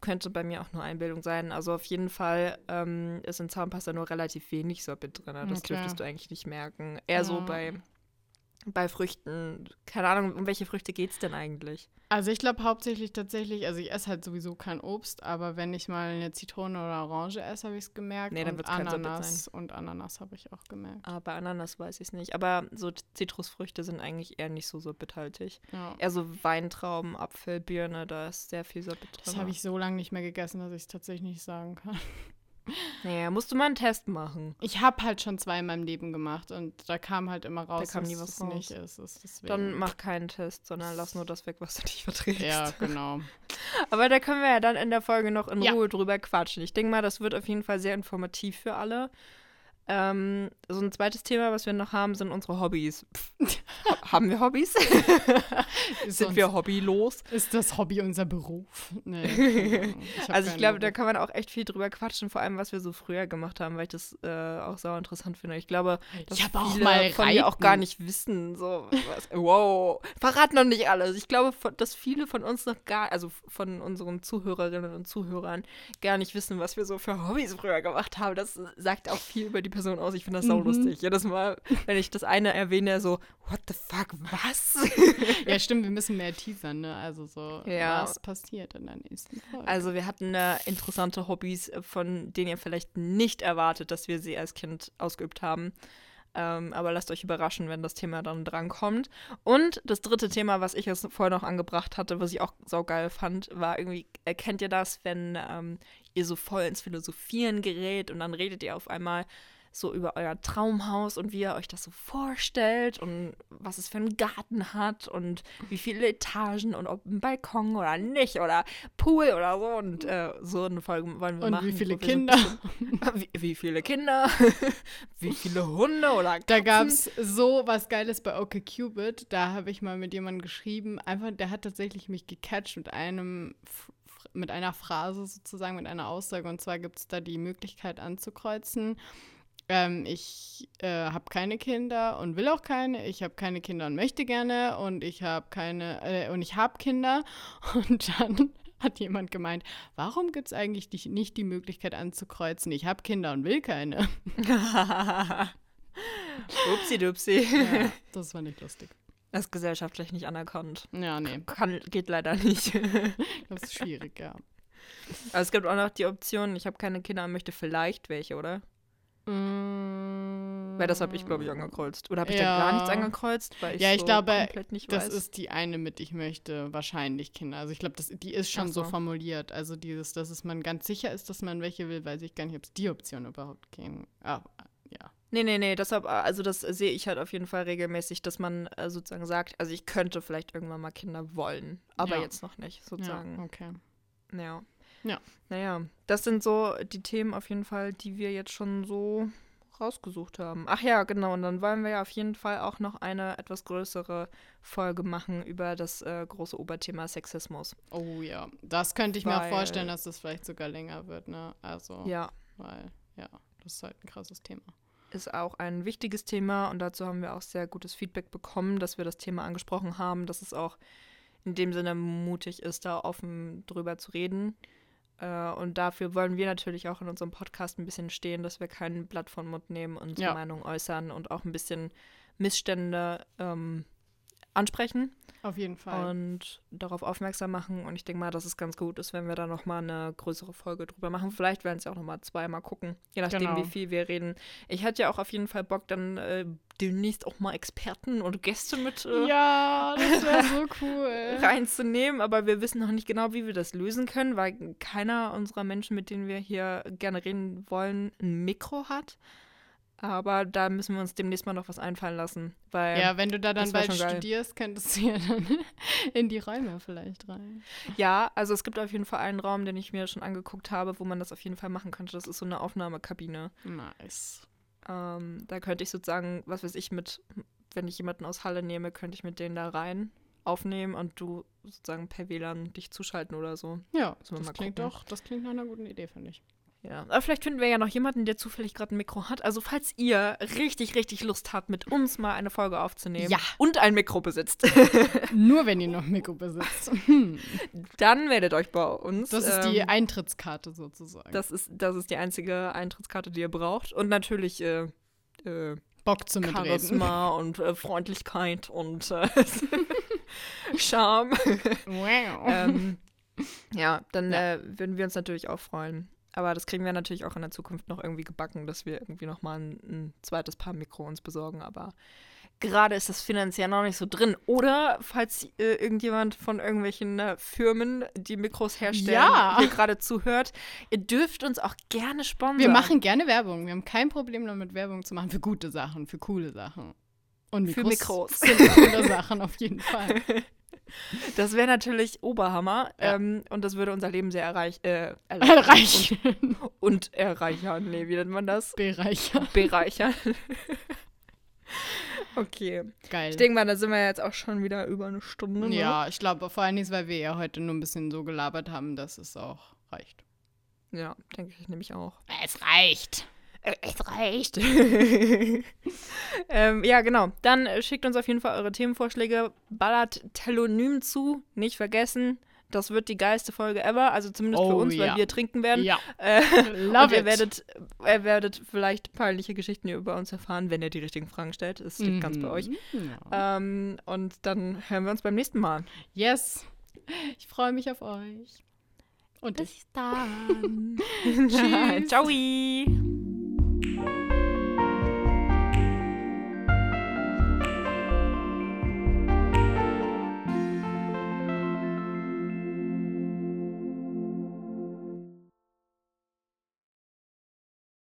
könnte bei mir auch nur Einbildung sein. Also auf jeden Fall ähm, ist in Zahnpasta nur relativ wenig Sorbit drin. Das okay. dürftest du eigentlich nicht merken. Eher ja. so bei bei Früchten. Keine Ahnung, um welche Früchte geht es denn eigentlich? Also ich glaube hauptsächlich tatsächlich, also ich esse halt sowieso kein Obst, aber wenn ich mal eine Zitrone oder Orange esse, habe ich es gemerkt. Nee, dann wird es Ananas sein. und Ananas habe ich auch gemerkt. Ah, bei Ananas weiß ich es nicht. Aber so Zitrusfrüchte sind eigentlich eher nicht so sorbithaltig. Ja. Eher so Weintrauben, Apfel, Birne, da ist sehr viel Sorbit drin. Das habe ich so lange nicht mehr gegessen, dass ich es tatsächlich nicht sagen kann. Naja, musst du mal einen Test machen. Ich habe halt schon zwei in meinem Leben gemacht und da kam halt immer raus, da kam nie was es raus. nicht ist. ist Dann mach keinen Test, sondern lass nur das weg, was du nicht verträgst. Ja, genau. (laughs) Aber da können wir ja dann in der Folge noch in ja. Ruhe drüber quatschen. Ich denke mal, das wird auf jeden Fall sehr informativ für alle. Ähm, so ein zweites Thema, was wir noch haben, sind unsere Hobbys. (laughs) haben wir Hobbys? sind wir hobbylos? Ist das Hobby unser Beruf? Nee. (laughs) Ich also ich glaube, da kann man auch echt viel drüber quatschen, vor allem was wir so früher gemacht haben, weil ich das äh, auch sau interessant finde. Ich glaube, dass ich viele auch mal von dir auch gar nicht wissen. So, was, wow, verrat noch nicht alles. Ich glaube, dass viele von uns noch gar, also von unseren Zuhörerinnen und Zuhörern gar nicht wissen, was wir so für Hobbys früher gemacht haben. Das sagt auch viel über die Person aus. Ich finde das mhm. sau lustig. Jedes Mal, wenn ich das eine erwähne, so, what the fuck, was? (laughs) ja, stimmt, wir müssen mehr teasern, ne? Also so, ja. was passiert in der nächsten Folge. Also wir hatten äh, interessante Hobbys, von denen ihr vielleicht nicht erwartet, dass wir sie als Kind ausgeübt haben. Ähm, aber lasst euch überraschen, wenn das Thema dann drankommt. Und das dritte Thema, was ich jetzt vorher noch angebracht hatte, was ich auch saugeil fand, war irgendwie, erkennt ihr das, wenn ähm, ihr so voll ins Philosophieren gerät und dann redet ihr auf einmal so über euer Traumhaus und wie ihr euch das so vorstellt und was es für einen Garten hat und wie viele Etagen und ob ein Balkon oder nicht oder Pool oder so und äh, so eine Folge wollen wir und machen. Und wie viele Kinder. So wie, wie, viele Kinder, (laughs) wie viele Hunde oder Katzen. Da gab es so was Geiles bei OkCupid, da habe ich mal mit jemandem geschrieben, einfach, der hat tatsächlich mich gecatcht mit einem mit einer Phrase sozusagen, mit einer Aussage. Und zwar gibt es da die Möglichkeit anzukreuzen, ähm, ich äh, habe keine Kinder und will auch keine. Ich habe keine Kinder und möchte gerne. Und ich habe keine, äh, und ich habe Kinder. (laughs) Und dann hat jemand gemeint, warum gibt es eigentlich die, nicht die Möglichkeit anzukreuzen, ich habe Kinder und will keine? (laughs) Upsi dupsi. Ja, das war nicht lustig. Das ist gesellschaftlich nicht anerkannt. Ja, nee. Kann, geht leider nicht. (laughs) das ist schwierig, ja. Aber es gibt auch noch die Option, ich habe keine Kinder und möchte vielleicht welche, oder? Mm. Weil das habe ich, glaube ich, angekreuzt. Oder habe ich ja. da gar nichts angekreuzt? Weil ich ja, ich so glaube, das weiß. ist die eine mit, ich möchte wahrscheinlich Kinder. Also ich glaube, die ist schon so. so. formuliert. Also dieses, dass es man ganz sicher ist, dass man welche will, weiß ich gar nicht, ob es die Option überhaupt gehen. Ah, ja. Nee, nee, nee, deshalb, also das sehe ich halt auf jeden Fall regelmäßig, dass man äh, sozusagen sagt, also ich könnte vielleicht irgendwann mal Kinder wollen, aber ja. jetzt noch nicht, sozusagen. Ja, okay. Ja. Ja. Naja, das sind so die Themen auf jeden Fall, die wir jetzt schon so rausgesucht haben. Ach ja, genau. Und dann wollen wir ja auf jeden Fall auch noch eine etwas größere Folge machen über das äh, große Oberthema Sexismus. Oh ja, das könnte ich weil, mir auch vorstellen, dass das vielleicht sogar länger wird, ne? Also, ja. Weil, ja, das ist halt ein krasses Thema. Ist auch ein wichtiges Thema und dazu haben wir auch sehr gutes Feedback bekommen, dass wir das Thema angesprochen haben, dass es auch in dem Sinne mutig ist, da offen drüber zu reden. Äh, und dafür wollen wir natürlich auch in unserem Podcast ein bisschen stehen, dass wir kein Blatt von Mund nehmen unsere ja. Meinung äußern und auch ein bisschen Missstände ähm, ansprechen. Auf jeden Fall. Und darauf aufmerksam machen. Und ich denke mal, dass es ganz gut ist, wenn wir da nochmal eine größere Folge drüber machen. Vielleicht werden es ja auch nochmal zweimal gucken, je nachdem, genau. wie viel wir reden. Ich hatte ja auch auf jeden Fall Bock, dann äh, demnächst auch mal Experten und Gäste mit äh, ja, das wäre so cool. (laughs) reinzunehmen. Aber wir wissen noch nicht genau, wie wir das lösen können, weil keiner unserer Menschen, mit denen wir hier gerne reden wollen, ein Mikro hat. Aber da müssen wir uns demnächst mal noch was einfallen lassen. Weil ja, wenn du da dann bald studierst, könntest du ja dann (laughs) in die Räume vielleicht rein. Ja, also es gibt auf jeden Fall einen Raum, den ich mir schon angeguckt habe, wo man das auf jeden Fall machen könnte. Das ist so eine Aufnahmekabine. Nice. Ähm, da könnte ich sozusagen, was weiß ich, mit, wenn ich jemanden aus Halle nehme, könnte ich mit denen da rein aufnehmen und du sozusagen per WLAN dich zuschalten oder so. Ja, das klingt doch, das klingt nach einer guten Idee, finde ich. Ja, aber vielleicht finden wir ja noch jemanden, der zufällig gerade ein Mikro hat. Also falls ihr richtig, richtig Lust habt, mit uns mal eine Folge aufzunehmen ja. und ein Mikro besitzt. (laughs) (laughs) Nur wenn ihr noch ein Mikro besitzt. (laughs) Dann werdet euch bei uns. Das ist die ähm, Eintrittskarte sozusagen. Das ist, das ist die einzige Eintrittskarte, die ihr braucht. Und natürlich äh, äh, Bock zum Charisma und äh, Freundlichkeit und äh, Charme. Wow. ähm, ja, dann ja. Äh, würden wir uns natürlich auch freuen. Aber das kriegen wir natürlich auch in der Zukunft noch irgendwie gebacken, dass wir irgendwie noch mal ein, ein zweites Paar Mikro uns besorgen. Aber gerade ist das finanziell noch nicht so drin. Oder falls äh, irgendjemand von irgendwelchen äh, Firmen, die Mikros herstellen, ja. hier gerade zuhört, ihr dürft uns auch gerne sponsern. Wir machen gerne Werbung. Wir haben kein Problem damit, Werbung zu machen für gute Sachen, für coole Sachen. Und Mikros für Mikros. sind coole Sachen auf jeden Fall. (laughs) Das wäre natürlich Oberhammer ja. ähm, und das würde unser Leben sehr erreich, äh, erreichen. Und, und, erreichern. Nee, wie nennt man das? Bereichern. Bereichern. (laughs) okay. Geil. Ich denke mal, da sind wir jetzt auch schon wieder über eine Stunde. Ne? Ja, ich glaube vor allem, weil wir ja heute nur ein bisschen so gelabert haben, dass es auch reicht. Ja, denke ich nämlich auch. Es reicht. Es reicht. (laughs) ähm, ja, genau. Dann äh, schickt uns auf jeden Fall eure Themenvorschläge. Ballert Telonym zu. Nicht vergessen. Das wird die geilste Folge ever, also zumindest oh, für uns, ja. weil wir trinken werden. Ja. Äh, (laughs) Love ihr werdet, ihr werdet vielleicht peinliche Geschichten über uns erfahren, wenn ihr die richtigen Fragen stellt. Das liegt mhm. ganz bei euch. Ja. Ähm, und dann hören wir uns beim nächsten Mal. Yes. Ich freue mich auf euch. Und bis dann. (laughs) Tschüss. Ciao.